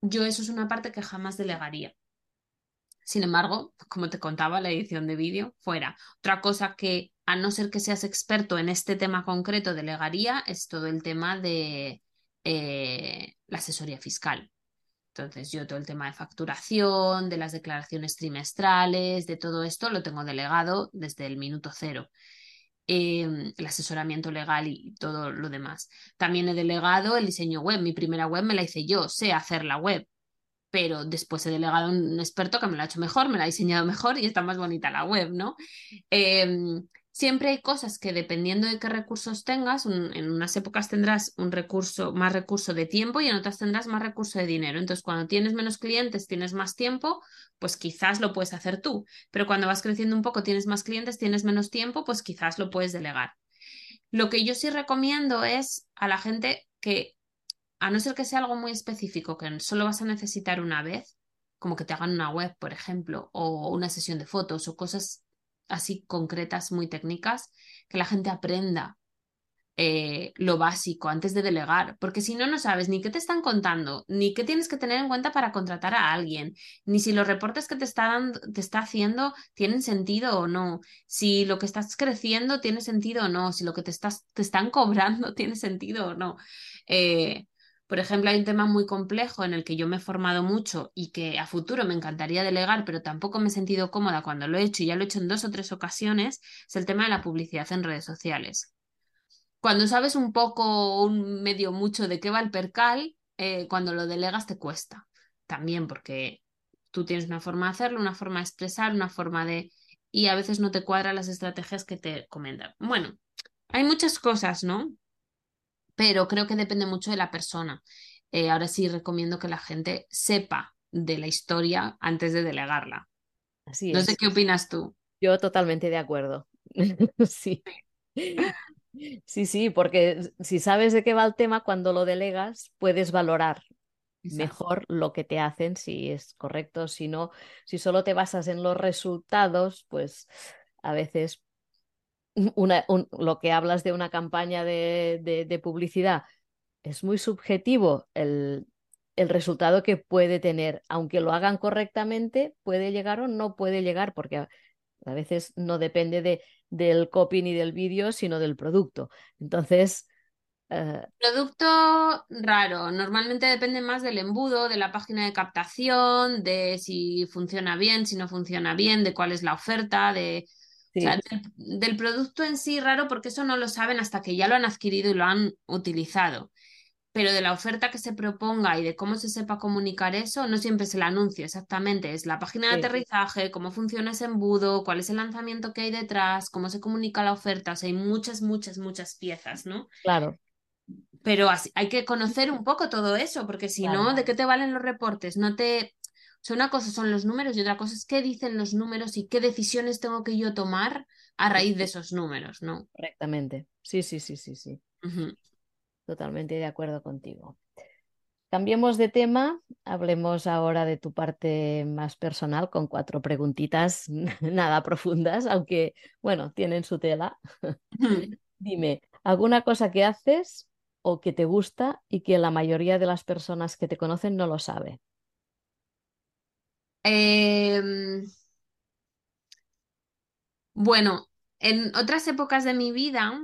Yo eso es una parte que jamás delegaría. Sin embargo, como te contaba, la edición de vídeo fuera. Otra cosa que, a no ser que seas experto en este tema concreto, delegaría es todo el tema de eh, la asesoría fiscal. Entonces, yo todo el tema de facturación, de las declaraciones trimestrales, de todo esto lo tengo delegado desde el minuto cero. Eh, el asesoramiento legal y todo lo demás. También he delegado el diseño web. Mi primera web me la hice yo, sé hacer la web pero después he delegado a un experto que me lo ha hecho mejor, me lo ha diseñado mejor y está más bonita la web, ¿no? Eh, siempre hay cosas que dependiendo de qué recursos tengas, en unas épocas tendrás un recurso, más recurso de tiempo y en otras tendrás más recurso de dinero. Entonces, cuando tienes menos clientes, tienes más tiempo, pues quizás lo puedes hacer tú, pero cuando vas creciendo un poco, tienes más clientes, tienes menos tiempo, pues quizás lo puedes delegar. Lo que yo sí recomiendo es a la gente que a no ser que sea algo muy específico que solo vas a necesitar una vez, como que te hagan una web, por ejemplo, o una sesión de fotos o cosas así concretas, muy técnicas, que la gente aprenda eh, lo básico antes de delegar, porque si no, no sabes ni qué te están contando, ni qué tienes que tener en cuenta para contratar a alguien, ni si los reportes que te está, te está haciendo tienen sentido o no, si lo que estás creciendo tiene sentido o no, si lo que te, estás, te están cobrando tiene sentido o no. Eh, por ejemplo, hay un tema muy complejo en el que yo me he formado mucho y que a futuro me encantaría delegar, pero tampoco me he sentido cómoda cuando lo he hecho y ya lo he hecho en dos o tres ocasiones, es el tema de la publicidad en redes sociales. Cuando sabes un poco, un medio mucho de qué va el percal, eh, cuando lo delegas te cuesta. También porque tú tienes una forma de hacerlo, una forma de expresar, una forma de... y a veces no te cuadran las estrategias que te comentan. Bueno, hay muchas cosas, ¿no? Pero creo que depende mucho de la persona. Eh, ahora sí recomiendo que la gente sepa de la historia antes de delegarla. Así No es. sé qué opinas tú. Yo totalmente de acuerdo. Sí. Sí, sí, porque si sabes de qué va el tema, cuando lo delegas, puedes valorar Exacto. mejor lo que te hacen, si es correcto, si no, si solo te basas en los resultados, pues a veces una, un- lo que hablas de una campaña de, de- publicidad es muy subjetivo el, el resultado que puede tener, aunque lo hagan correctamente, puede llegar o no puede llegar, porque a, a veces no depende de, del copy ni del vídeo, sino del producto. Entonces, Eh, Producto raro, normalmente depende más del embudo, de la página de captación, de si funciona bien, si no funciona bien, de cuál es la oferta, de, o sea, sí, del, del producto en sí raro, porque eso no lo saben hasta que ya lo han adquirido y lo han utilizado. Pero de la oferta que se proponga y de cómo se sepa comunicar eso, no siempre es el anuncio exactamente, es la página de sí, aterrizaje, cómo funciona ese embudo, cuál es el lanzamiento que hay detrás, cómo se comunica la oferta, o sea, hay muchas, muchas, muchas piezas, ¿no? claro, Pero así, hay que conocer un poco todo eso, porque si claro. no, ¿de qué te valen los reportes? No te... Sea, una cosa son los números y otra cosa es qué dicen los números y qué decisiones tengo que yo tomar a raíz de esos números, ¿no? Correctamente. Sí, sí, sí, sí, sí. Totalmente de acuerdo contigo. Cambiemos de tema, hablemos ahora de tu parte más personal con cuatro preguntitas nada profundas, aunque, bueno, tienen su tela. Dime, ¿alguna cosa que haces o que te gusta y que la mayoría de las personas que te conocen no lo sabe? Em, bueno, en otras épocas de mi vida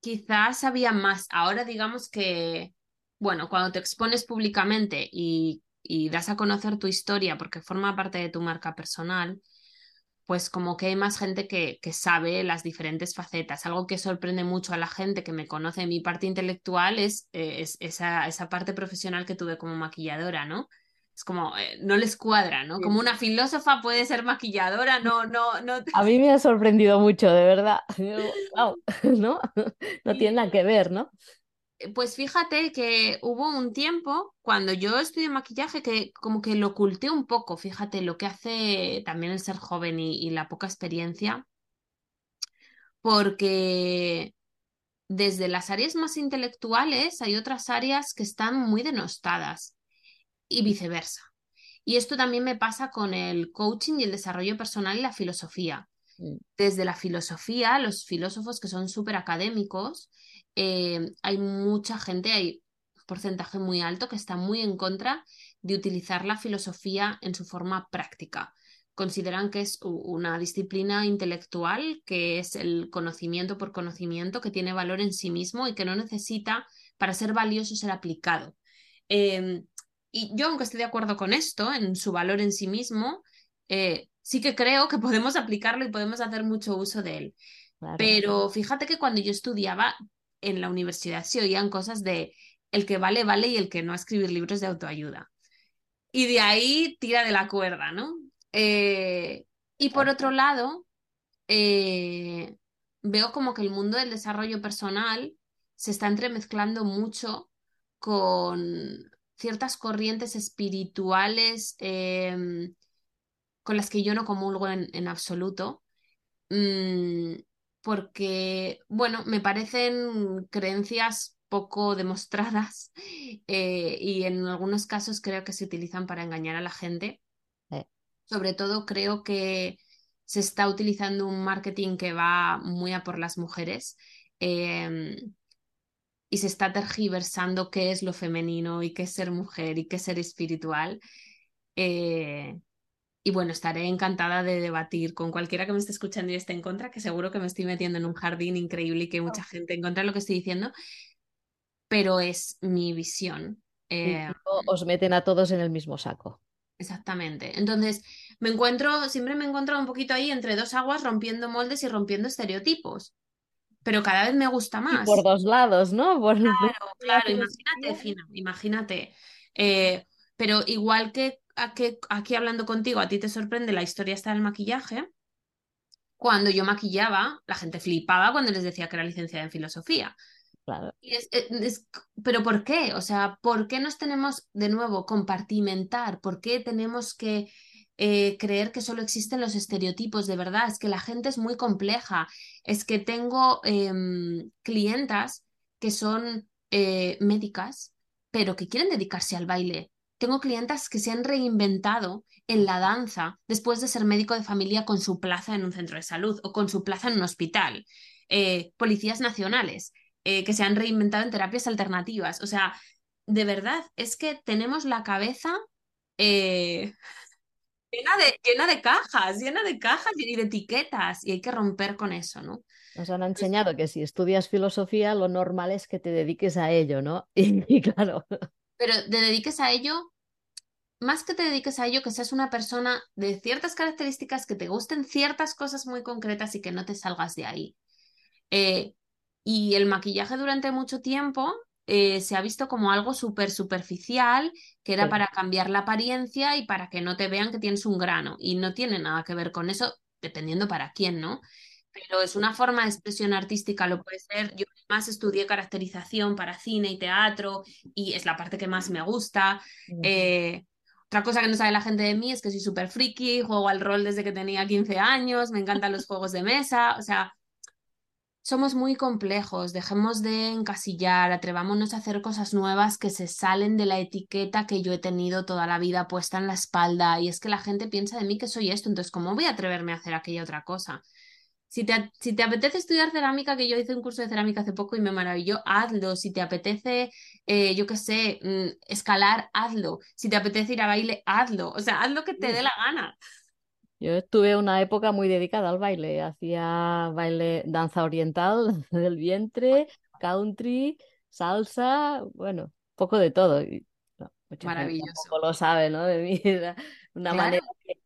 quizás había más. Ahora digamos que, bueno, cuando te expones públicamente y, y das a conocer tu historia porque forma parte de tu marca personal, pues como que hay más gente que, que sabe las diferentes facetas. Algo que sorprende mucho a la gente que me conoce mi parte intelectual es, eh, es esa, esa parte profesional que tuve como maquilladora, ¿no? Es como, eh, no les cuadra, ¿no? Como una filósofa puede ser maquilladora, no, no, no. A mí me ha sorprendido mucho, de verdad. Wow, ¿no? No tiene nada que ver, ¿no? Pues fíjate que hubo un tiempo cuando yo estudié maquillaje que como que lo oculté un poco, fíjate lo que hace también el ser joven y, y la poca experiencia, porque desde las áreas más intelectuales hay otras áreas que están muy denostadas y viceversa. Y esto también me pasa con el coaching y el desarrollo personal y la filosofía. Mm, Desde la filosofía, los filósofos que son súper académicos, eh, hay mucha gente, hay un porcentaje muy alto que está muy en contra de utilizar la filosofía en su forma práctica. Consideran que es una disciplina intelectual, que es el conocimiento por conocimiento, que tiene valor en sí mismo y que no necesita, para ser valioso, ser aplicado. Eh, y yo, aunque esté de acuerdo con esto, en su valor en sí mismo, eh, sí que creo que podemos aplicarlo y podemos hacer mucho uso de él. claro. Pero fíjate que cuando yo estudiaba en la universidad se oían cosas de el que vale, vale y el que no a escribir libros de autoayuda. Y de ahí tira de la cuerda, ¿no? Eh, y por otro lado, eh, veo como que el mundo del desarrollo personal se está entremezclando mucho con ciertas corrientes espirituales eh, con las que yo no comulgo en, en absoluto, mm, porque, bueno, me parecen creencias poco demostradas eh, y en algunos casos creo que se utilizan para engañar a la gente. Sobre todo creo que se está utilizando un marketing que va muy a por las mujeres. eh, y se está tergiversando qué es lo femenino y qué es ser mujer y qué es ser espiritual. Eh, y bueno, estaré encantada de debatir con cualquiera que me esté escuchando y esté en contra, que seguro que me estoy metiendo en un jardín increíble y que mucha gente en contra de lo que estoy diciendo, pero es mi visión. Eh, os meten a todos en el mismo saco. exactamente. Entonces, me encuentro, siempre me encuentro un poquito ahí entre dos aguas, rompiendo moldes y rompiendo estereotipos, pero cada vez me gusta Y por más. dos lados, ¿no? Por Claro, filosofía. imagínate, Fina, imagínate. Eh, pero igual que, aquí hablando contigo, a ti te sorprende la historia esta del maquillaje, cuando yo maquillaba, la gente flipaba cuando les decía que era licenciada en filosofía. Claro, Y es- es- es- pero ¿por qué? O sea, ¿por qué nos tenemos de nuevo compartimentar? ¿Por qué tenemos que eh, creer que solo existen los estereotipos? De verdad, es que la gente es muy compleja. Es que tengo em, clientas que son eh, médicas, pero que quieren dedicarse al baile. Tengo clientas que se han reinventado en la danza después de ser médico de familia con su plaza en un centro de salud o con su plaza en un hospital. Eh, policías nacionales eh, que se han reinventado en terapias alternativas. O sea, de verdad, es que tenemos la cabeza llena de, llena de cajas, llena de cajas y de etiquetas, y hay que romper con eso, ¿no? Nos han enseñado que si estudias filosofía, lo normal es que te dediques a ello, ¿no? Y, claro. Pero te dediques a ello, más que te dediques a ello, que seas una persona de ciertas características, que te gusten ciertas cosas muy concretas y que no te salgas de ahí. Eh, y el maquillaje durante mucho tiempo eh, se ha visto como algo súper superficial, que era para cambiar la apariencia y para que no te vean que tienes un grano. Y no tiene nada que ver con eso, dependiendo para quién, ¿no? pero es una forma de expresión artística, lo puede ser. Yo más estudié caracterización para cine y teatro y es la parte que más me gusta. Eh, otra cosa que no sabe la gente de mí es que soy súper friki, juego al rol desde que tenía 15 años, me encantan los juegos de mesa, o sea, somos muy complejos, dejemos de encasillar, atrevámonos a hacer cosas nuevas que se salen de la etiqueta que yo he tenido toda la vida puesta en la espalda y es que la gente piensa de mí que soy esto, entonces ¿cómo voy a atreverme a hacer aquella otra cosa? Si te, si te, apetece estudiar cerámica, que yo hice un curso de cerámica hace poco y me maravilló, hazlo. Si te apetece, eh, yo qué sé, mm, escalar, hazlo. Si te apetece ir a baile, hazlo. O sea, haz lo que te dé la gana. Yo tuve una época muy dedicada al baile. Hacía baile, danza oriental del vientre, country, salsa, bueno, poco de todo. Maravilloso. lo sabe, ¿no? De mí, una manera que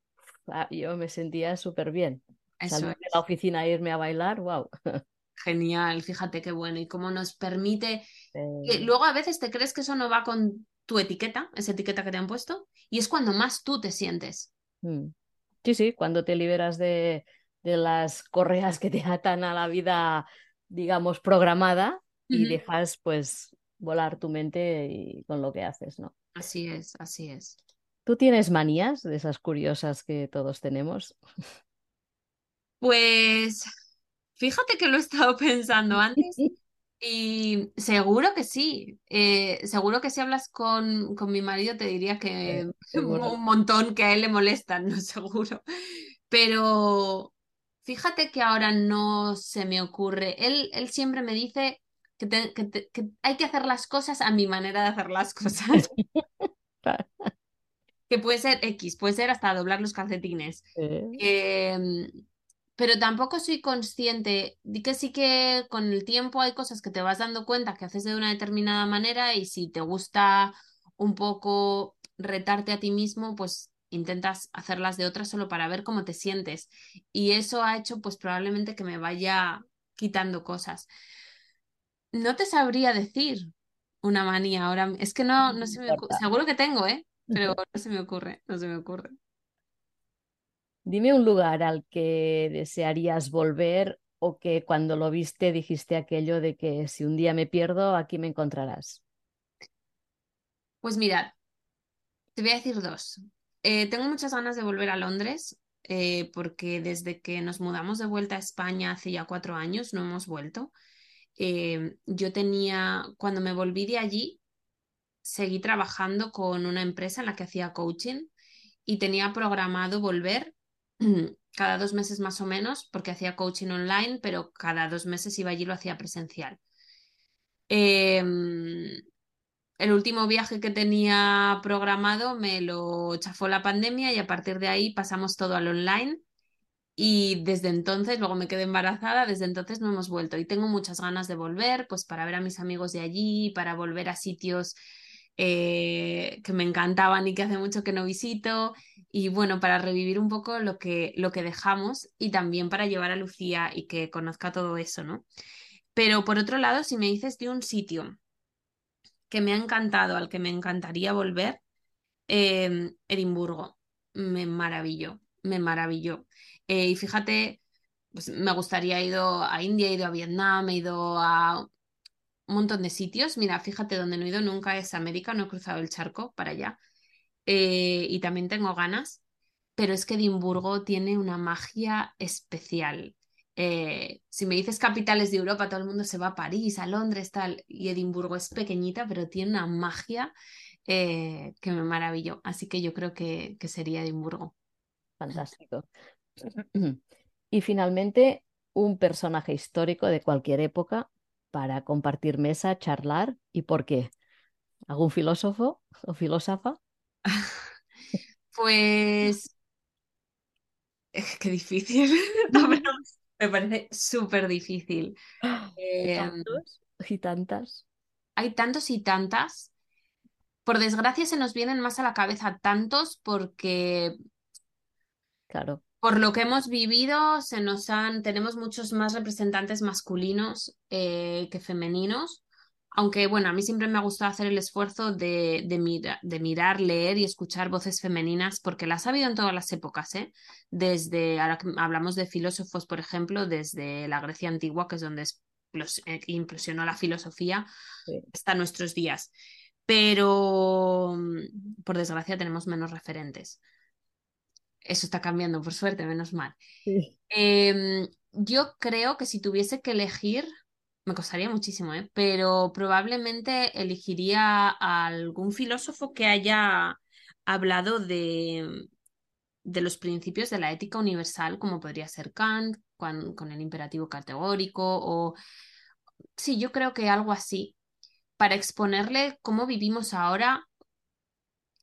ah, yo me sentía súper bien. Salir de la oficina e irme a bailar, wow. Genial, fíjate qué bueno. Y cómo nos permite. luego a veces te crees que eso no va con tu etiqueta, esa etiqueta que te han puesto, y es cuando más tú te sientes. Mm. Sí, sí, cuando te liberas de, de las correas que te atan a la vida, digamos, programada y dejas pues volar tu mente y con lo que haces, ¿no? Así es, así es. ¿Tú tienes manías de esas curiosas que todos tenemos? Pues fíjate que lo he estado pensando antes y seguro que sí. Eh, seguro que si hablas con, con, mi marido te diría que un montón que a él le molestan, no seguro. Pero fíjate que ahora no se me ocurre. Él, él siempre me dice que, que, hay que hacer las cosas a mi manera de hacer las cosas. que puede ser X, puede ser hasta doblar los calcetines. Eh, pero tampoco soy consciente de que sí que con el tiempo hay cosas que te vas dando cuenta que haces de una determinada manera y si te gusta un poco retarte a ti mismo, pues intentas hacerlas de otra solo para ver cómo te sientes. Y eso ha hecho pues probablemente que me vaya quitando cosas. No te sabría decir una manía ahora. Es que no, no se me ocurre. Seguro que tengo, ¿eh? Pero no se me ocurre, no se me ocurre. Dime un lugar al que desearías volver o que cuando lo viste dijiste aquello de que si un día me pierdo, aquí me encontrarás. Pues mira, te voy a decir dos. Eh, tengo muchas ganas de volver a Londres eh, porque desde que nos mudamos de vuelta a España hace ya cuatro años no hemos vuelto. Eh, yo tenía, cuando me volví de allí, seguí trabajando con una empresa en la que hacía coaching y tenía programado volver cada dos meses más o menos, porque hacía coaching online, pero cada dos meses iba allí y lo hacía presencial. Em, el último viaje que tenía programado me lo chafó la pandemia y a partir de ahí pasamos todo al online. Y desde entonces, luego me quedé embarazada, desde entonces no hemos vuelto y tengo muchas ganas de volver, pues para ver a mis amigos de allí, para volver a sitios eh, que me encantaban y que hace mucho que no visito. Y bueno, para revivir un poco lo que, lo que dejamos y también para llevar a Lucía y que conozca todo eso, ¿no? Pero por otro lado, si me dices de un sitio que me ha encantado, al que me encantaría volver, em, Edimburgo. Me maravilló, me maravilló. Eh, y fíjate, pues me gustaría, he ido a India, he ido a Vietnam, he ido a montón de sitios. Mira, fíjate, donde no he ido nunca es América, no he cruzado el charco para allá. Eh, y también tengo ganas, pero es que Edimburgo tiene una magia especial. Eh, si me dices capitales de Europa, todo el mundo se va a París, a Londres, tal, y Edimburgo es pequeñita, pero tiene una magia eh, que me maravilló. Así que yo creo que, que sería Edimburgo. Fantástico. Y finalmente, un personaje histórico de cualquier época para compartir mesa, charlar y por qué. ¿Algún filósofo o filósofa? Pues. Qué difícil. Me parece súper difícil. Eh, ¿Tantos y tantas? Hay tantos y tantas. Por desgracia se nos vienen más a la cabeza tantos porque Claro. Por lo que hemos vivido, se nos han, tenemos muchos más representantes masculinos eh, que femeninos. Aunque, bueno, a mí siempre me ha gustado hacer el esfuerzo de, de, de, mirar, leer y escuchar voces femeninas, porque las ha habido en todas las épocas, ¿eh? Desde, ahora que hablamos de filósofos, por ejemplo, desde la Grecia antigua, que es donde eh, implosionó la filosofía, hasta nuestros días. Pero, por desgracia, tenemos menos referentes. Eso está cambiando, por suerte, menos mal. Em, yo creo que si tuviese que elegir, me costaría muchísimo, ¿eh? pero probablemente elegiría a algún filósofo que haya hablado de, de los principios de la ética universal, como podría ser Kant, con, con el imperativo categórico, o sí, yo creo que algo así, para exponerle cómo vivimos ahora,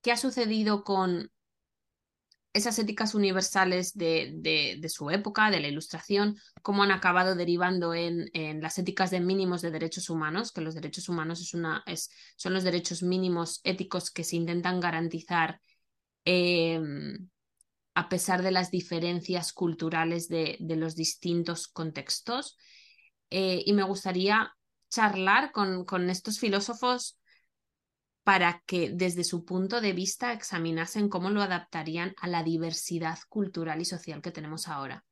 qué ha sucedido con esas éticas universales de, su época, de la Ilustración, cómo han acabado derivando en, las éticas de mínimos de derechos humanos, que los derechos humanos es una, es, son los derechos mínimos éticos que se intentan garantizar em, a pesar de las diferencias culturales de, los distintos contextos. Eh, y me gustaría charlar con, con estos filósofos para que desde su punto de vista examinasen cómo lo adaptarían a la diversidad cultural y social que tenemos ahora.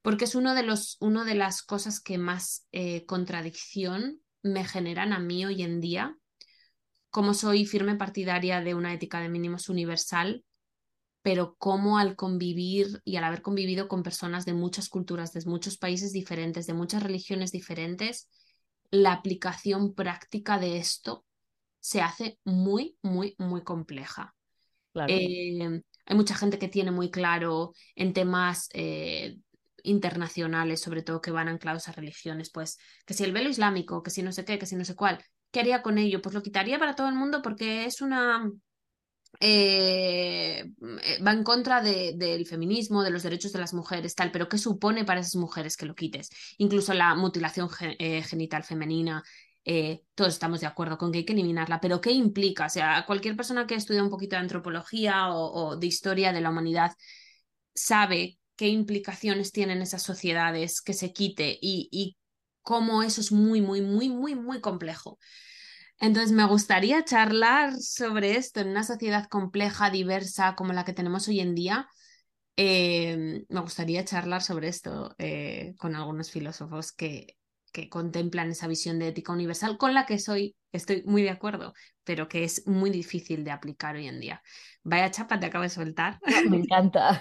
Porque es de, uno de las cosas que más eh, contradicción me generan a mí hoy en día, como soy firme partidaria de una ética de mínimos universal, pero cómo al convivir y al haber convivido con personas de muchas culturas, de muchos países diferentes, de muchas religiones diferentes, la aplicación práctica de esto se hace muy, muy, muy compleja. Eh, hay mucha gente que tiene muy claro en temas eh, internacionales, sobre todo que van anclados a religiones, pues que si el velo islámico, que si no sé qué, que si no sé cuál, ¿qué haría con ello? Pues lo quitaría para todo el mundo porque es una... Eh, va en contra del feminismo, de los derechos de las mujeres, tal, pero ¿qué supone para esas mujeres que lo quites? Incluso la mutilación genital femenina, eh, todos estamos de acuerdo con que hay que eliminarla, pero ¿qué implica? O sea, cualquier persona que estudia un poquito de antropología o, de historia de la humanidad sabe qué implicaciones tienen esas sociedades que se quite y, cómo eso es muy, muy, muy, muy, muy complejo. Entonces, me gustaría charlar sobre esto en una sociedad compleja, diversa, como la que tenemos hoy en día. Eh, me gustaría charlar sobre esto eh, con algunos filósofos que que contemplan esa visión de ética universal con la que soy, estoy muy de acuerdo, pero que es muy difícil de aplicar hoy en día. Vaya chapa, te acabo de soltar. Me encanta.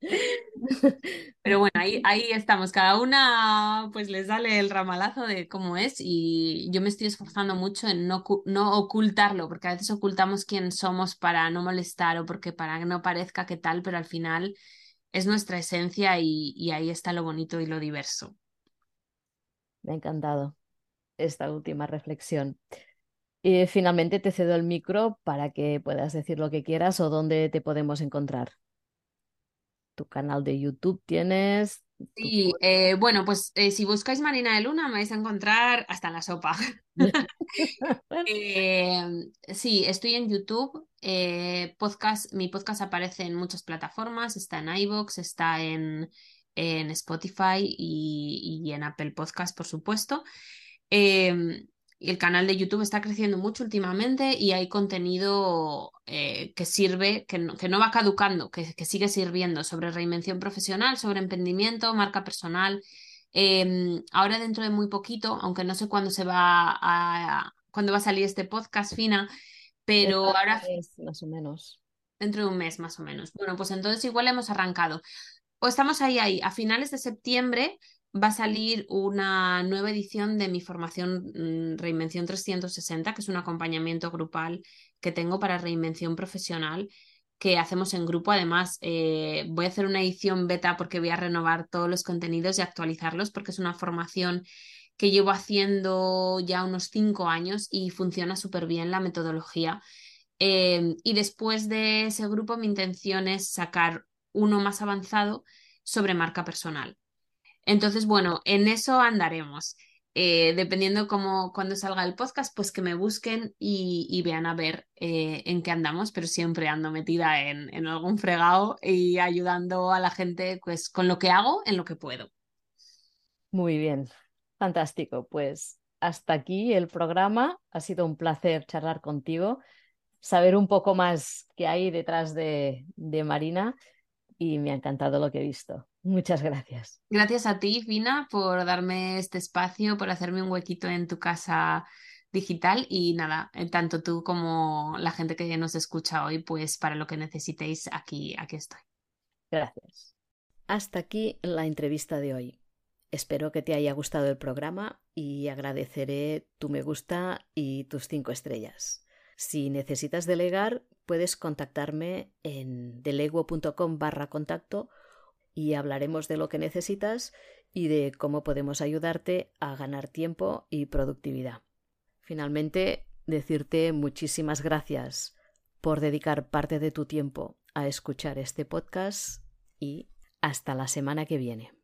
Pero bueno, ahí, ahí estamos, cada una pues les sale el ramalazo de cómo es y yo me estoy esforzando mucho en no, no ocultarlo, porque a veces ocultamos quién somos para no molestar o porque para que no parezca que tal, pero al final es nuestra esencia y, y ahí está lo bonito y lo diverso. Me ha encantado esta última reflexión. Y finalmente te cedo el micro para que puedas decir lo que quieras o dónde te podemos encontrar. Tu canal de YouTube tienes. Sí, eh, bueno, pues eh, si buscáis Marina de Luna me vais a encontrar hasta en la sopa. Em, sí, estoy en YouTube. Eh, podcast, mi podcast aparece en muchas plataformas. Está en iVoox, está en en Spotify y, en Apple Podcast, por supuesto. Em, el canal de YouTube está creciendo mucho últimamente y hay contenido eh, que sirve, que no, va caducando, que, sigue sirviendo sobre reinvención profesional, sobre emprendimiento, marca personal. Em, ahora dentro de muy poquito, aunque no sé cuándo se va a, cuándo va a salir este podcast, Fina, pero ahora... más o menos. Dentro de un mes, más o menos. Bueno, pues entonces igual hemos arrancado o estamos ahí, ahí. A finales de septiembre va a salir una nueva edición de mi formación mm, Reinvención 360, que es un acompañamiento grupal que tengo para reinvención profesional que hacemos en grupo. Además, eh, voy a hacer una edición beta porque voy a renovar todos los contenidos y actualizarlos porque es una formación que llevo haciendo ya unos cinco años y funciona súper bien la metodología. Eh, y después de ese grupo, mi intención es sacar uno más avanzado sobre marca personal. Entonces, bueno, en eso andaremos. Eh, dependiendo cómo cuando salga el podcast, pues que me busquen y, vean a ver eh, en qué andamos, pero siempre ando metida en, algún fregado y ayudando a la gente pues con lo que hago, en lo que puedo. Muy bien, fantástico. Pues hasta aquí el programa. Ha sido un placer charlar contigo, saber un poco más qué hay detrás de, de Marina y me ha encantado lo que he visto. Muchas gracias. Gracias a ti, Fina, por darme este espacio, por hacerme un huequito en tu casa digital y nada, eh, tanto tú como la gente que nos escucha hoy, pues para lo que necesitéis, aquí, aquí estoy. Gracias. Hasta aquí la entrevista de hoy. Espero que te haya gustado el programa y agradeceré tu me gusta y tus cinco estrellas. Si necesitas delegar, puedes contactarme en deleguo.com barra contacto y hablaremos de lo que necesitas y de cómo podemos ayudarte a ganar tiempo y productividad. Finalmente, decirte muchísimas gracias por dedicar parte de tu tiempo a escuchar este podcast y hasta la semana que viene.